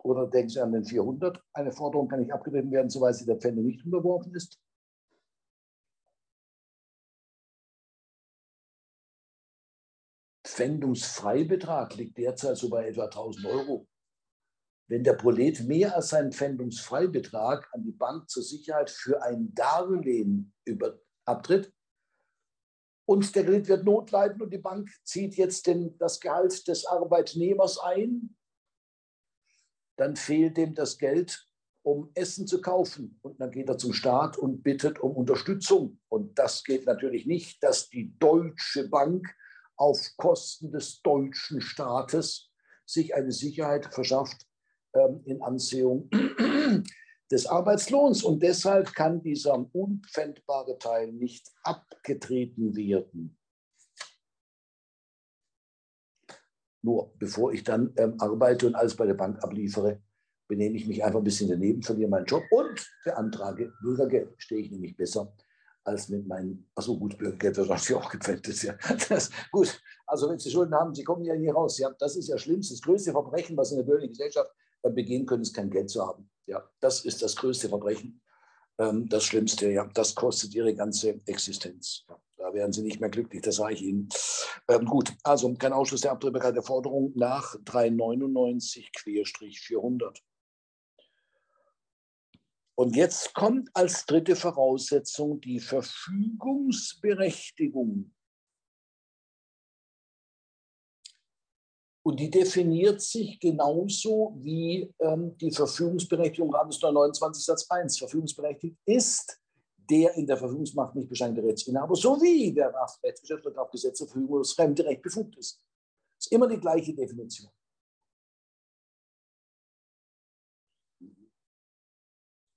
Oder denken Sie an den 400. Eine Forderung kann nicht abgetreten werden, soweit sie der Pfände nicht unterworfen ist. Pfändungsfreibetrag liegt derzeit so bei etwa 1000 Euro. Wenn der Prolet mehr als seinen Pfändungsfreibetrag an die Bank zur Sicherheit für ein Darlehen über, abtritt und der Kredit wird notleiden und die Bank zieht jetzt den, das Gehalt des Arbeitnehmers ein, dann fehlt dem das Geld, um Essen zu kaufen. Und dann geht er zum Staat und bittet um Unterstützung. Und das geht natürlich nicht, dass die Deutsche Bank auf Kosten des deutschen Staates sich eine Sicherheit verschafft ähm, in Ansehung des Arbeitslohns. Und deshalb kann dieser unpfändbare Teil nicht abgetreten werden. Nur bevor ich dann ähm, arbeite und alles bei der Bank abliefere, benehme ich mich einfach ein bisschen daneben, verliere meinen Job und beantrage Bürgergeld. Stehe ich nämlich besser als mit meinem, achso gut, Bürgergeld wird natürlich auch gepfändet. Ja. Das, gut, also wenn Sie Schulden haben, Sie kommen ja nie raus. Ja. Das ist ja schlimmst, das größte Verbrechen, was in der bürgerlichen Gesellschaft begehen können, ist kein Geld zu haben. Ja, das ist das größte Verbrechen. Ähm, das Schlimmste, ja, das kostet Ihre ganze Existenz. Ja. Da wären Sie nicht mehr glücklich, das sage ich Ihnen. Ähm, gut, also kein Ausschluss der Abtretbarkeit der Forderung nach 399-400. Und jetzt kommt als dritte Voraussetzung die Verfügungsberechtigung. Und die definiert sich genauso wie ähm, die Verfügungsberechtigung Rates 29 Satz 1. Verfügungsberechtigt ist der in der Verfügungsmacht nicht beschränkte Rechtsinhaber sowie der nach Rechtsgeschäft und auf Gesetze Verfügung das fremde Recht befugt ist. Das ist immer die gleiche Definition.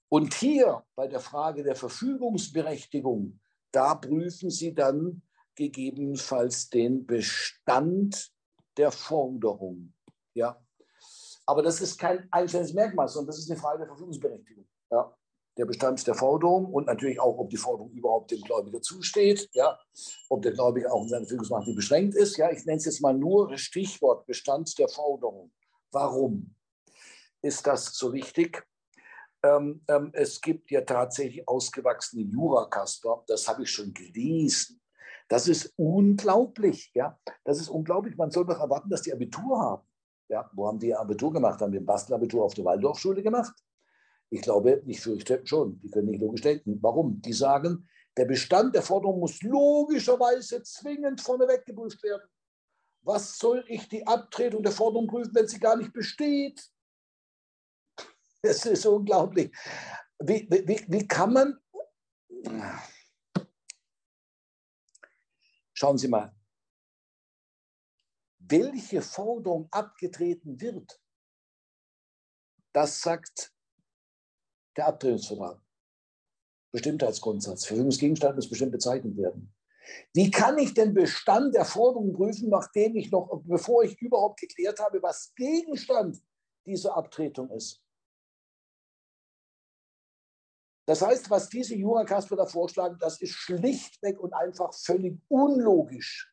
Und hier bei der Frage der Verfügungsberechtigung, da prüfen Sie dann gegebenenfalls den Bestand der Forderung. Ja. Aber das ist kein einzelnes Merkmal, sondern das ist eine Frage der Verfügungsberechtigung. Ja. Der Bestand der Forderung und natürlich auch, ob die Forderung überhaupt dem Gläubiger zusteht, ja. ob der Gläubiger auch in seiner Verfügungsmacht nicht beschränkt ist. Ja. Ich nenne es jetzt mal nur Stichwort Bestand der Forderung. Warum ist das so wichtig? Ähm, ähm, es gibt ja tatsächlich ausgewachsene Jurakasper, das habe ich schon gelesen. Das ist unglaublich, ja. Das ist unglaublich. Man soll doch erwarten, dass die Abitur haben. Ja, wo haben die Abitur gemacht? Haben die ein Bastelabitur auf der Waldorfschule gemacht? Ich glaube, ich fürchte schon, die können nicht logisch denken. Warum? Die sagen, der Bestand der Forderung muss logischerweise zwingend vorneweg geprüft werden. Was soll ich die Abtretung der Forderung prüfen, wenn sie gar nicht besteht? Das ist unglaublich. Wie, wie, wie kann man. Schauen Sie mal, welche Forderung abgetreten wird, das sagt der Abtretungsvertrag. Bestimmtheitsgrundsatz. Verfügungsgegenstand muss bestimmt bezeichnet werden. Wie kann ich den Bestand der Forderung prüfen, nachdem ich noch, bevor ich überhaupt geklärt habe, was Gegenstand dieser Abtretung ist? Das heißt, was diese Jurakasper da vorschlagen, das ist schlichtweg und einfach völlig unlogisch.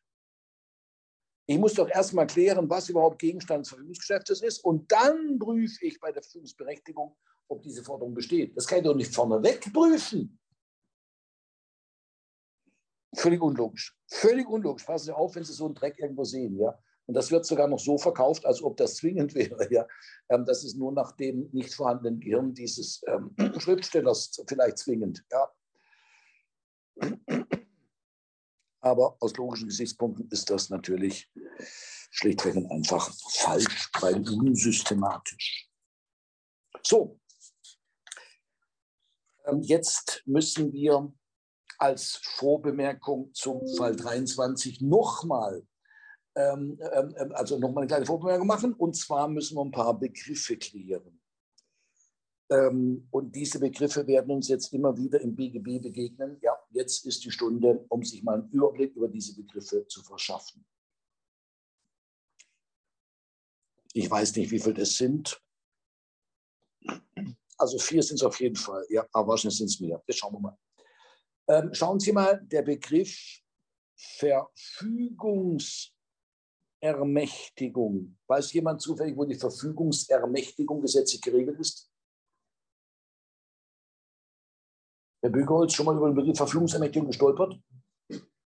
Ich muss doch erstmal klären, was überhaupt Gegenstand des Verfügungsgeschäftes ist und dann prüfe ich bei der Verfügungsberechtigung, ob diese Forderung besteht. Das kann ich doch nicht vorneweg prüfen. Völlig unlogisch. Völlig unlogisch. Passen Sie auf, wenn Sie so einen Dreck irgendwo sehen. Ja? Und das wird sogar noch so verkauft, als ob das zwingend wäre. Ja? Ähm, das ist nur nach dem nicht vorhandenen Gehirn dieses ähm, Schriftstellers vielleicht zwingend. Ja? Aber aus logischen Gesichtspunkten ist das natürlich schlichtweg und einfach falsch, weil unsystematisch. So, ähm, jetzt müssen wir als Vorbemerkung zum Fall 23 nochmal ähm, ähm, ähm, also nochmal eine kleine Vorbemerkung machen. Und zwar müssen wir ein paar Begriffe klären. Ähm, und diese Begriffe werden uns jetzt immer wieder im BGB begegnen. Ja, jetzt ist die Stunde, um sich mal einen Überblick über diese Begriffe zu verschaffen. Ich weiß nicht, wie viele das sind. Also vier sind es auf jeden Fall. Ja, aber wahrscheinlich sind es mehr. Jetzt schauen wir mal. Ähm, schauen Sie mal, der Begriff Verfügungs Ermächtigung. Weiß jemand zufällig, wo die Verfügungsermächtigung gesetzlich geregelt ist? Herr Bögerholz, schon mal über den Begriff Verfügungsermächtigung gestolpert?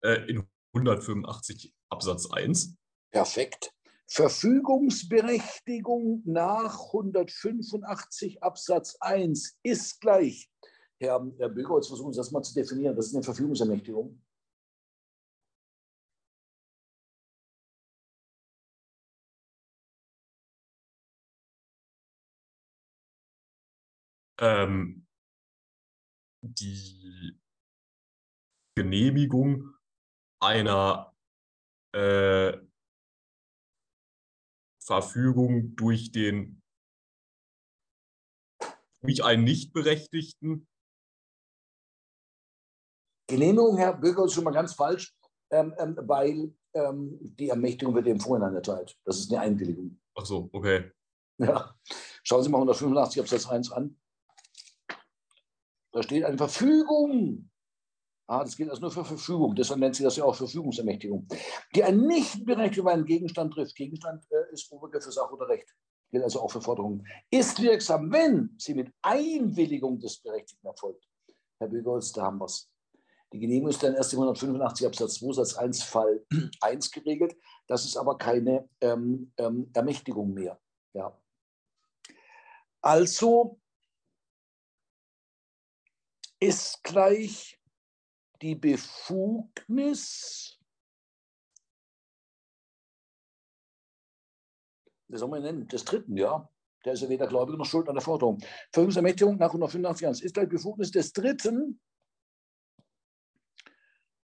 Äh, in 185 Absatz 1. Perfekt. Verfügungsberechtigung nach 185 Absatz 1 ist gleich. Herr, Herr Bögerholz, versuchen Sie das mal zu definieren. Das ist eine Verfügungsermächtigung. Ähm, die Genehmigung einer äh, Verfügung durch den durch einen Nichtberechtigten. Genehmigung, Herr Bürger, ist schon mal ganz falsch, ähm, ähm, weil ähm, die Ermächtigung wird dem Vorhinein erteilt. Das ist eine Einwilligung. Ach so, okay. Ja. Schauen Sie mal 185 Absatz 1 an. Da steht eine Verfügung. Ah, das gilt also nur für Verfügung, deshalb nennt sie das ja auch Verfügungsermächtigung. Die ein nicht berechtigten Gegenstand trifft. Gegenstand äh, ist Oberbegriff für Sache oder Recht. Gilt also auch für Forderungen. Ist wirksam, wenn sie mit Einwilligung des Berechtigten erfolgt. Herr Bügholz, da haben wir es. Die Genehmigung ist dann erst im 185 Absatz 2 Satz 1 Fall 1 geregelt. Das ist aber keine ähm, ähm, Ermächtigung mehr. Ja. Also ist gleich die Befugnis, wie soll man nennen, des Dritten, ja. Der ist ja weder Gläubiger noch Schuld an der Forderung. Verfügungsermächtigung nach 185 1 ist gleich Befugnis des Dritten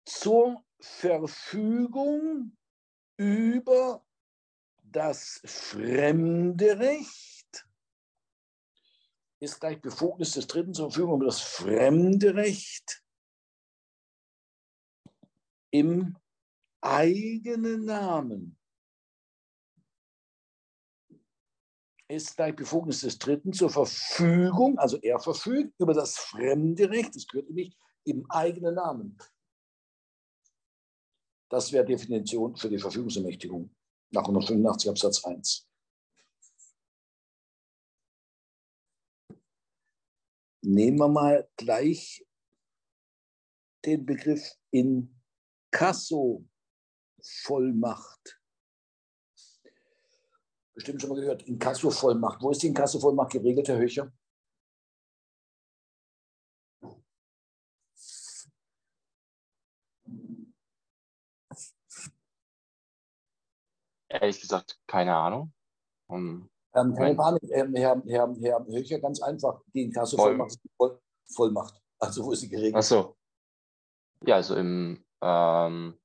zur Verfügung über das fremde Recht ist gleich Befugnis des Dritten zur Verfügung über das fremde Recht im eigenen Namen. Ist gleich Befugnis des Dritten zur Verfügung, also er verfügt über das fremde Recht, das gehört nicht, im eigenen Namen. Das wäre Definition für die Verfügungsermächtigung nach 185 Absatz 1. Nehmen wir mal gleich den Begriff in Kasso-Vollmacht. Bestimmt schon mal gehört, in Kasso-Vollmacht. Wo ist die in Kasso-Vollmacht geregelt, Herr Höcher? Ehrlich gesagt, keine Ahnung. Um, ähm, keine Panik, ähm, Herr, Herr, Herr Höcher, ganz einfach. Die Inkasso-Vollmacht Voll, Vollmacht. Also wo ist sie geregelt? Ach so. Ja, also im ähm,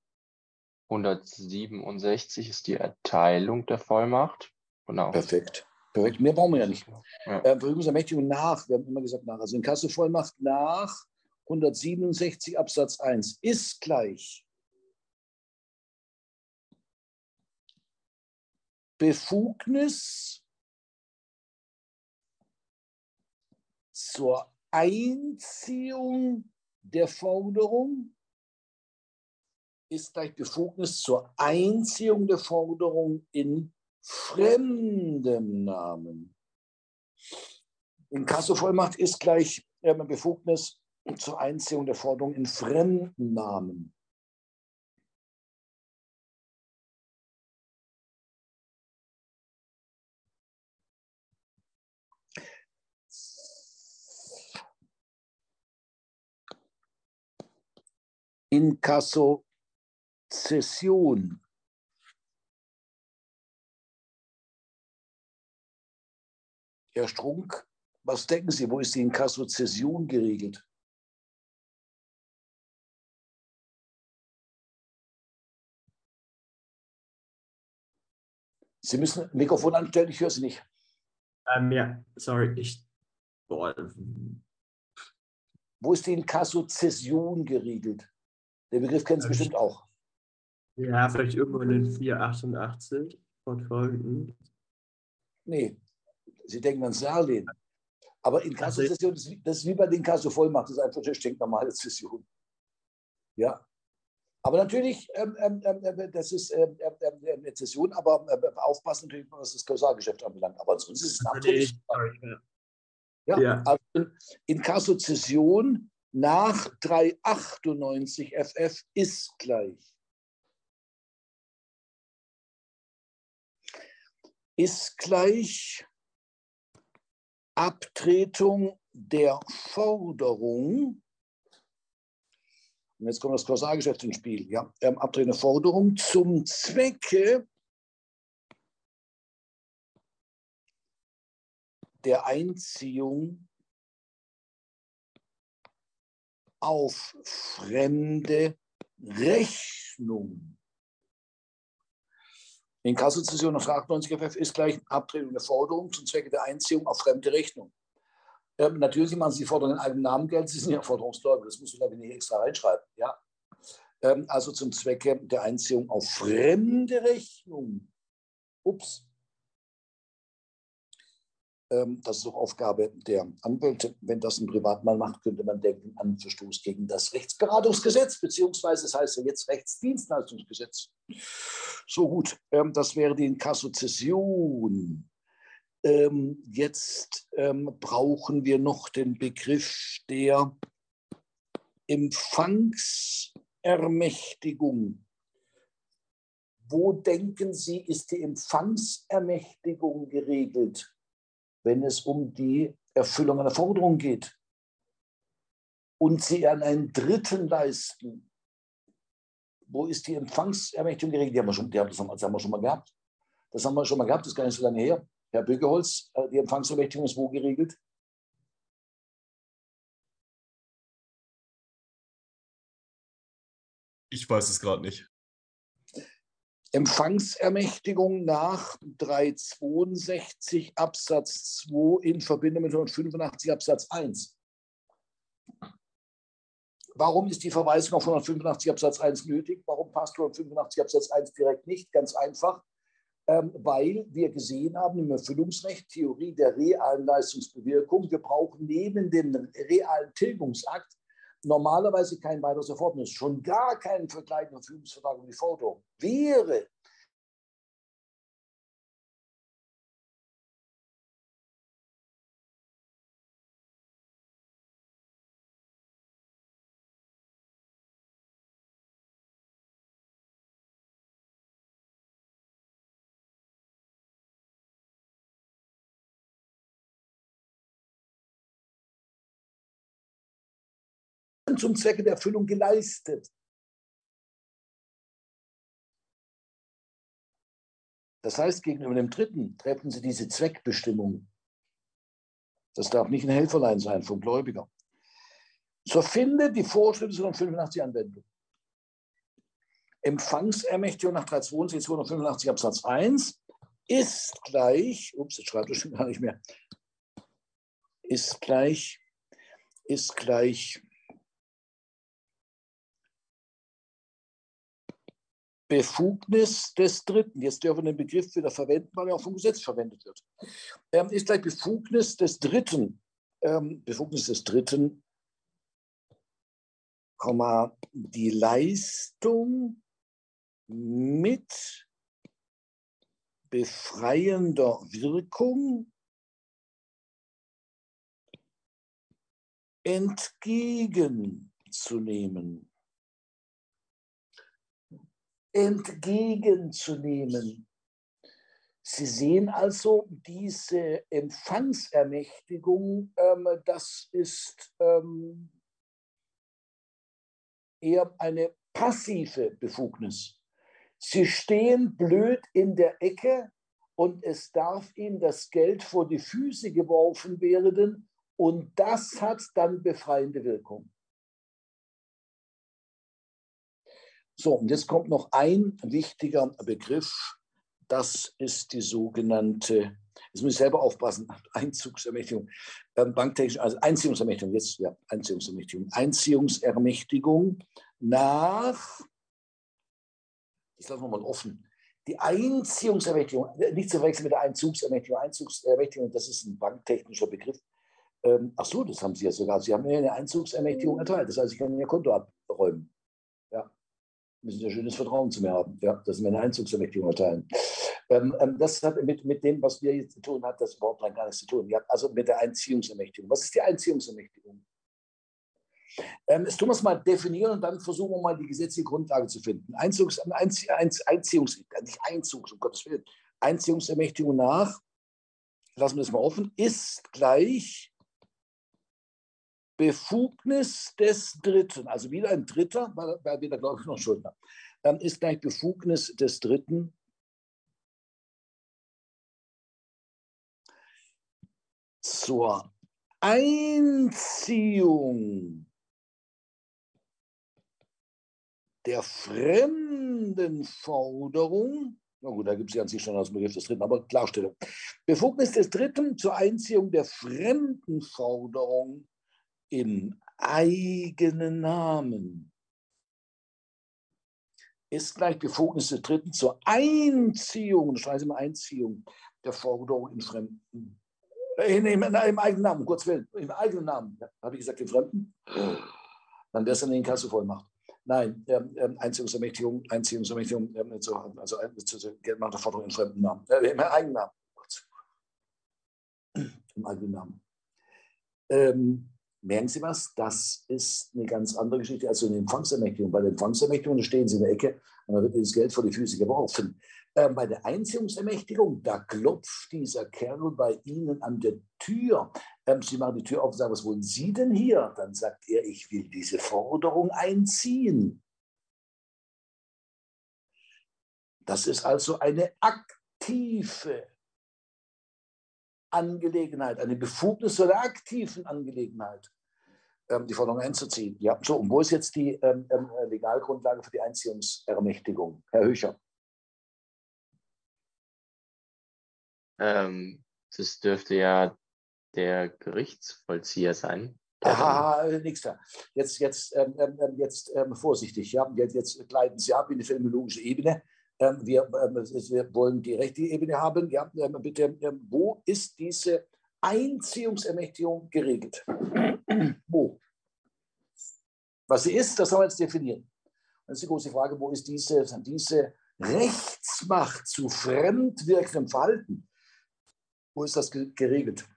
167 ist die Erteilung der Vollmacht. Genau. Perfekt. Perfekt. Mehr brauchen wir ja nicht. Ja. Äh, Verfügungsermächtigung nach, wir haben immer gesagt nach, also Inkasso-Vollmacht nach 167 Absatz 1 ist gleich Befugnis zur Einziehung der Forderung ist gleich Befugnis zur Einziehung der Forderung in fremdem Namen. Inkassovollmacht ist gleich äh, Befugnis zur Einziehung der Forderung in fremden Namen. Inkasso-Zession. Herr Strunk, was denken Sie, wo ist die Inkasso-Zession geregelt? Sie müssen Mikrofon anstellen, ich höre Sie nicht. Ähm, ja, sorry, ich. Boah. Wo ist die Inkasso-Zession geregelt? Den Begriff kennen Sie bestimmt auch. Ja, vielleicht irgendwo in den 488 fortfolgenden. Nee, Sie denken an Sarlin. Aber in Kassozession, also, das ist wie bei den Kasso-Vollmacht, das ist einfach eine stinknormale Zession. Ja. Aber natürlich, ähm, ähm, ähm, das ist ähm, ähm, ähm, eine Zession, aber aufpassen natürlich, was das Kausalgeschäft anbelangt. Aber sonst ist es natürlich. Ja, ja, also in Kassozession nach 398 FF ist gleich. Ist gleich Abtretung der Forderung. Und jetzt kommt das Kausalgeschäft ins Spiel. Ja, ähm, Abtretung der Forderung zum Zwecke der Einziehung auf fremde Rechnung. In Kassozession nach 98 FF ist gleich Abtretung der Forderung zum Zwecke der Einziehung auf fremde Rechnung. Ähm, natürlich machen Sie die Forderung in eigenem Namen Geld, Sie sind ja Forderungsgläubige, das muss man da nicht extra reinschreiben. Ja? Ähm, also zum Zwecke der Einziehung auf fremde Rechnung. Ups. Ähm, das ist auch Aufgabe der Anwälte. Wenn das ein Privatmann macht, könnte man denken an Verstoß gegen das Rechtsberatungsgesetz, beziehungsweise das heißt ja jetzt Rechtsdienstleistungsgesetz. So gut, ähm, das wäre die Inkassozession. Ähm, jetzt brauchen wir noch den Begriff der Empfangsermächtigung. Wo denken Sie, ist die Empfangsermächtigung geregelt, wenn es um die Erfüllung einer Forderung geht? Und Sie an einen Dritten leisten. Wo ist die Empfangsermächtigung geregelt? Die haben wir schon, die haben, das, das haben wir schon mal gehabt. Das haben wir schon mal gehabt, das ist gar nicht so lange her. Herr Bögeholz, äh, die Empfangsermächtigung ist wo geregelt? Ich weiß es gerade nicht. Empfangsermächtigung nach 362 Absatz 2 in Verbindung mit 185 Absatz 1. Warum ist die Verweisung auf 185 Absatz 1 nötig? Warum passt 185 Absatz 1 direkt nicht? Ganz einfach, ähm, weil wir gesehen haben im Erfüllungsrecht, Theorie der realen Leistungsbewirkung, wir brauchen neben dem realen Tilgungsakt normalerweise kein weiteres Erfordernis, schon gar keinen vergleichenden Verfügungsvertrag um die Forderung. Wäre zum Zwecke der Erfüllung geleistet. Das heißt, gegenüber dem Dritten treffen Sie diese Zweckbestimmung. Das darf nicht ein Helferlein sein vom Gläubiger. So findet die Vorschrift 285 Anwendung. Empfangsermächtigung nach 362 285 Absatz 1 ist gleich, ups, jetzt schreibt das schon gar nicht mehr, ist gleich, ist gleich Befugnis des Dritten, jetzt dürfen wir den Begriff wieder verwenden, weil er auch vom Gesetz verwendet wird, ähm, ist gleich Befugnis des Dritten, ähm, Befugnis des Dritten, Komma, die Leistung mit befreiender Wirkung entgegenzunehmen entgegenzunehmen. Sie sehen also diese Empfangsermächtigung, ähm, das ist ähm, eher eine passive Befugnis. Sie stehen blöd in der Ecke und es darf ihnen das Geld vor die Füße geworfen werden und das hat dann befreiende Wirkung. So, und jetzt kommt noch ein wichtiger Begriff. Das ist die sogenannte, jetzt muss ich selber aufpassen, Einzugsermächtigung, ähm, banktechnisch, also Einziehungsermächtigung, jetzt, ja, Einziehungsermächtigung. Einziehungsermächtigung nach, das lassen wir mal offen, die Einziehungsermächtigung, nicht zu verwechseln mit der Einzugsermächtigung. Einzugsermächtigung, das ist ein banktechnischer Begriff. Ähm, ach so, das haben Sie ja sogar. Sie haben mir eine Einzugsermächtigung erteilt. Das heißt, ich kann Ihr Konto abräumen müssen ein schönes Vertrauen zu mir haben, ja, dass Sie mir eine Einzugsermächtigung erteilen. Ähm, ähm, das hat mit, mit dem, was wir jetzt zu tun hat, das überhaupt gar nichts zu tun. Ja, also mit der Einziehungsermächtigung. Was ist die Einziehungsermächtigung? Ähm, das tun wir es mal definieren und dann versuchen wir mal die gesetzliche Grundlage zu finden. Einzugs, Einzie, Einziehungs, nicht Einzugs, um Gottes Willen. Einziehungsermächtigung nach, lassen wir das mal offen, ist gleich Befugnis des Dritten, also wieder ein Dritter, weil, wir da, glaube ich, noch Schuldner, dann ist gleich Befugnis des Dritten. Zur Einziehung der fremden Forderung, na gut, da gibt es ja an sich schon dem Begriff des Dritten, aber Klarstellung. Befugnis des Dritten zur Einziehung der fremden Forderung im eigenen Namen ist gleich Befugnis des Dritten zur Einziehung, schreiben Sie mal Einziehung der Forderung in Fremden. Äh, in, im, Im eigenen Namen, kurz will, im eigenen Namen. Ja, Habe ich gesagt, im Fremden? Dann wäre es dann in Kassevollmacht. Nein, ähm, ähm, Einziehungsermächtigung, Einziehungsermächtigung, ähm, also, also Geldmacht der Forderung in fremden Namen. Äh, Im eigenen Namen. Im eigenen Namen. Ähm, merken Sie was? Das ist eine ganz andere Geschichte als eine Empfangsermächtigung. Bei der Empfangsermächtigung stehen Sie in der Ecke und dann wird Ihnen das Geld vor die Füße geworfen. Äh, bei der Einziehungsermächtigung, da klopft dieser Kerl bei Ihnen an der Tür. Ähm, Sie machen die Tür auf und sagen, was wollen Sie denn hier? Dann sagt er, ich will diese Forderung einziehen. Das ist also eine aktive Angelegenheit, eine Befugnis oder aktiven Angelegenheit, die Forderung einzuziehen. Ja, so, und wo ist jetzt die ähm, ähm, Legalgrundlage für die Einziehungsermächtigung? Herr Höcher. Ähm, das dürfte ja der Gerichtsvollzieher sein. Aha, da. Jetzt, jetzt, ähm, ähm, ähm, jetzt ähm, vorsichtig, ja. Jetzt, jetzt gleiten Sie ab in die phänomenologische Ebene. Ähm, wir, ähm, wir, wollen die rechte Ebene haben. Ja, bitte, wo ist diese Einziehungsermächtigung geregelt? wo? Was sie ist, das soll man jetzt definieren. Das ist die große Frage, wo ist diese, diese Rechtsmacht zu fremdwirkendem Verhalten? Wo ist das geregelt?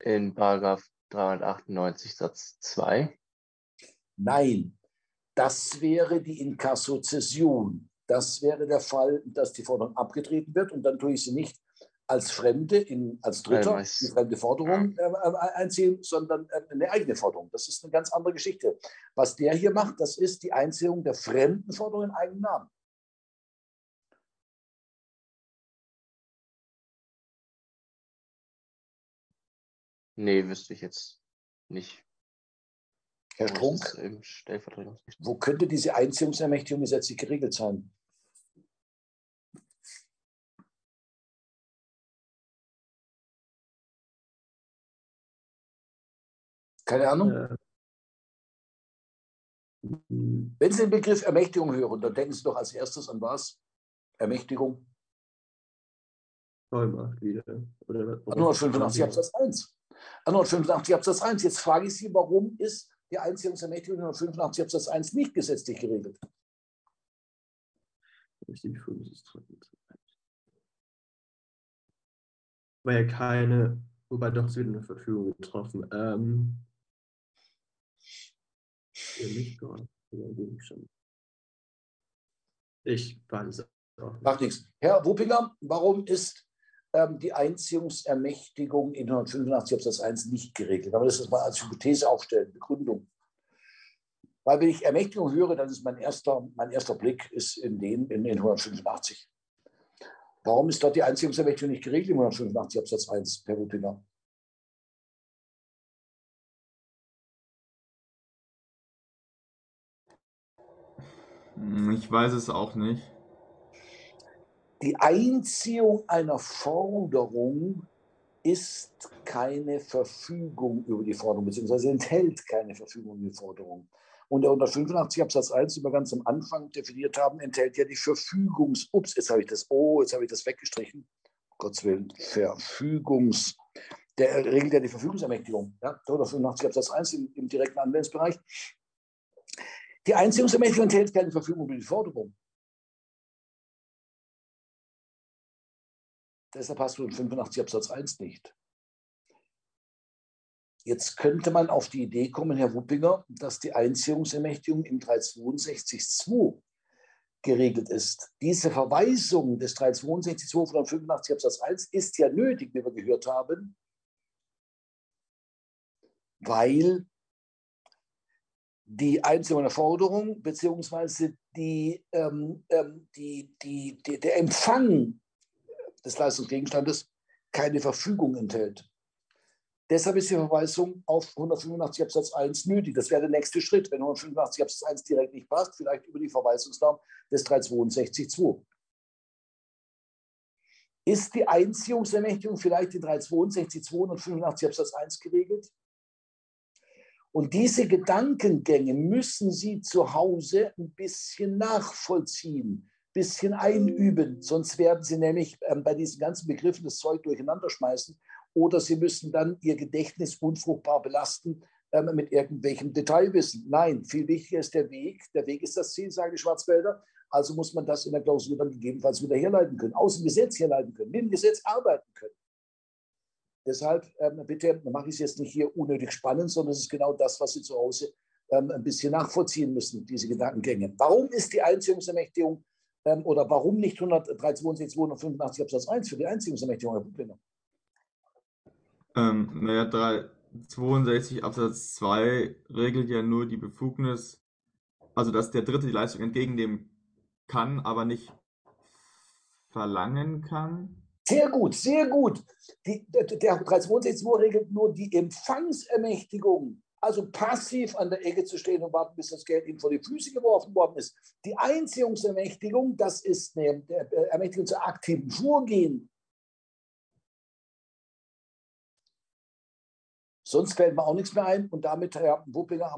In Paragraph 398 Satz 2. Nein, das wäre die Inkassozession. Das wäre der Fall, dass die Forderung abgetreten wird und dann tue ich sie nicht als Fremde, in, als Dritter, die fremde Forderung äh, äh, einziehen, sondern äh, eine eigene Forderung. Das ist eine ganz andere Geschichte. Was der hier macht, das ist die Einziehung der fremden Forderung in eigenen Namen. Nee, wüsste ich jetzt nicht. Herr Strunk, wo könnte diese Einziehungsermächtigung gesetzlich geregelt sein? Keine Ahnung. Ja. Wenn Sie den Begriff Ermächtigung hören, dann denken Sie doch als erstes an was? Ermächtigung? Vollmacht wieder. Oder, oder 185 Absatz 1. 185 Absatz 1. Jetzt frage ich Sie, warum ist die Einziehungsermächtigung 185 Absatz 1 nicht gesetzlich geregelt? Weil ja keine, wobei doch, es wird eine Verfügung getroffen. Ähm, ich weiß es auch. Macht nichts. Herr Wuppinger, warum ist ähm, die Einziehungsermächtigung in 185 Absatz 1 nicht geregelt? Wir das mal als Hypothese aufstellen, Begründung. Weil wenn ich Ermächtigung höre, dann ist mein erster, mein erster Blick ist in den in, in 185. Warum ist dort die Einziehungsermächtigung nicht geregelt in 185 Absatz 1, Herr Wuppinger? Ich weiß es auch nicht. Die Einziehung einer Forderung ist keine Verfügung über die Forderung, beziehungsweise enthält keine Verfügung über die Forderung. Und der 185 Absatz 1, den wir ganz am Anfang definiert haben, enthält ja die Verfügungs... Ups, jetzt habe ich das... Oh, jetzt habe ich das weggestrichen. Gottes Willen. Verfügungs... Der regelt ja die Verfügungsermächtigung. Ja, 185 Absatz 1 im, im direkten Anwendungsbereich. Die Einziehungsermächtigung enthält keine Verfügung über die Forderung. Deshalb hast du in 85 Absatz 1 nicht. Jetzt könnte man auf die Idee kommen, Herr Wuppinger, dass die Einziehungsermächtigung im 362.2 geregelt ist. Diese Verweisung des 362.2 von 85 Absatz 1 ist ja nötig, wie wir gehört haben, weil die einzelne Forderung beziehungsweise die, ähm, ähm, die, die, die, der Empfang des Leistungsgegenstandes keine Verfügung enthält. Deshalb ist die Verweisung auf 185 Absatz 1 nötig. Das wäre der nächste Schritt, wenn 185 Absatz 1 direkt nicht passt, vielleicht über die Verweisungsnorm des 362.2. Ist die Einziehungsermächtigung vielleicht in 362.2 und 85 Absatz 1 geregelt? Und diese Gedankengänge müssen Sie zu Hause ein bisschen nachvollziehen, ein bisschen einüben, sonst werden Sie nämlich ähm, bei diesen ganzen Begriffen das Zeug durcheinander schmeißen oder Sie müssen dann Ihr Gedächtnis unfruchtbar belasten ähm, mit irgendwelchem Detailwissen. Nein, viel wichtiger ist der Weg. Der Weg ist das Ziel, sagen die Schwarzwälder. Also muss man das in der Klausur dann gegebenenfalls wieder herleiten können, aus dem Gesetz herleiten können, mit dem Gesetz arbeiten können. Deshalb ähm, bitte mache ich es jetzt nicht hier unnötig spannend, sondern es ist genau das, was Sie zu Hause ähm, ein bisschen nachvollziehen müssen, diese Gedankengänge. Warum ist die Einziehungsermächtigung ähm, oder warum nicht 162, 285 Absatz 1 für die Einziehungsermächtigung, Herr Bublinger? Ähm, naja, 362 Absatz 2 regelt ja nur die Befugnis, also dass der Dritte die Leistung entgegennehmen kann, aber nicht verlangen kann. Sehr gut, sehr gut. Die, der, der 362 regelt nur die Empfangsermächtigung, also passiv an der Ecke zu stehen und warten, bis das Geld ihm vor die Füße geworfen worden ist. Die Einziehungsermächtigung, das ist eine Ermächtigung zu aktiven Vorgehen. Sonst fällt mir auch nichts mehr ein und damit, Herr Wuppinger,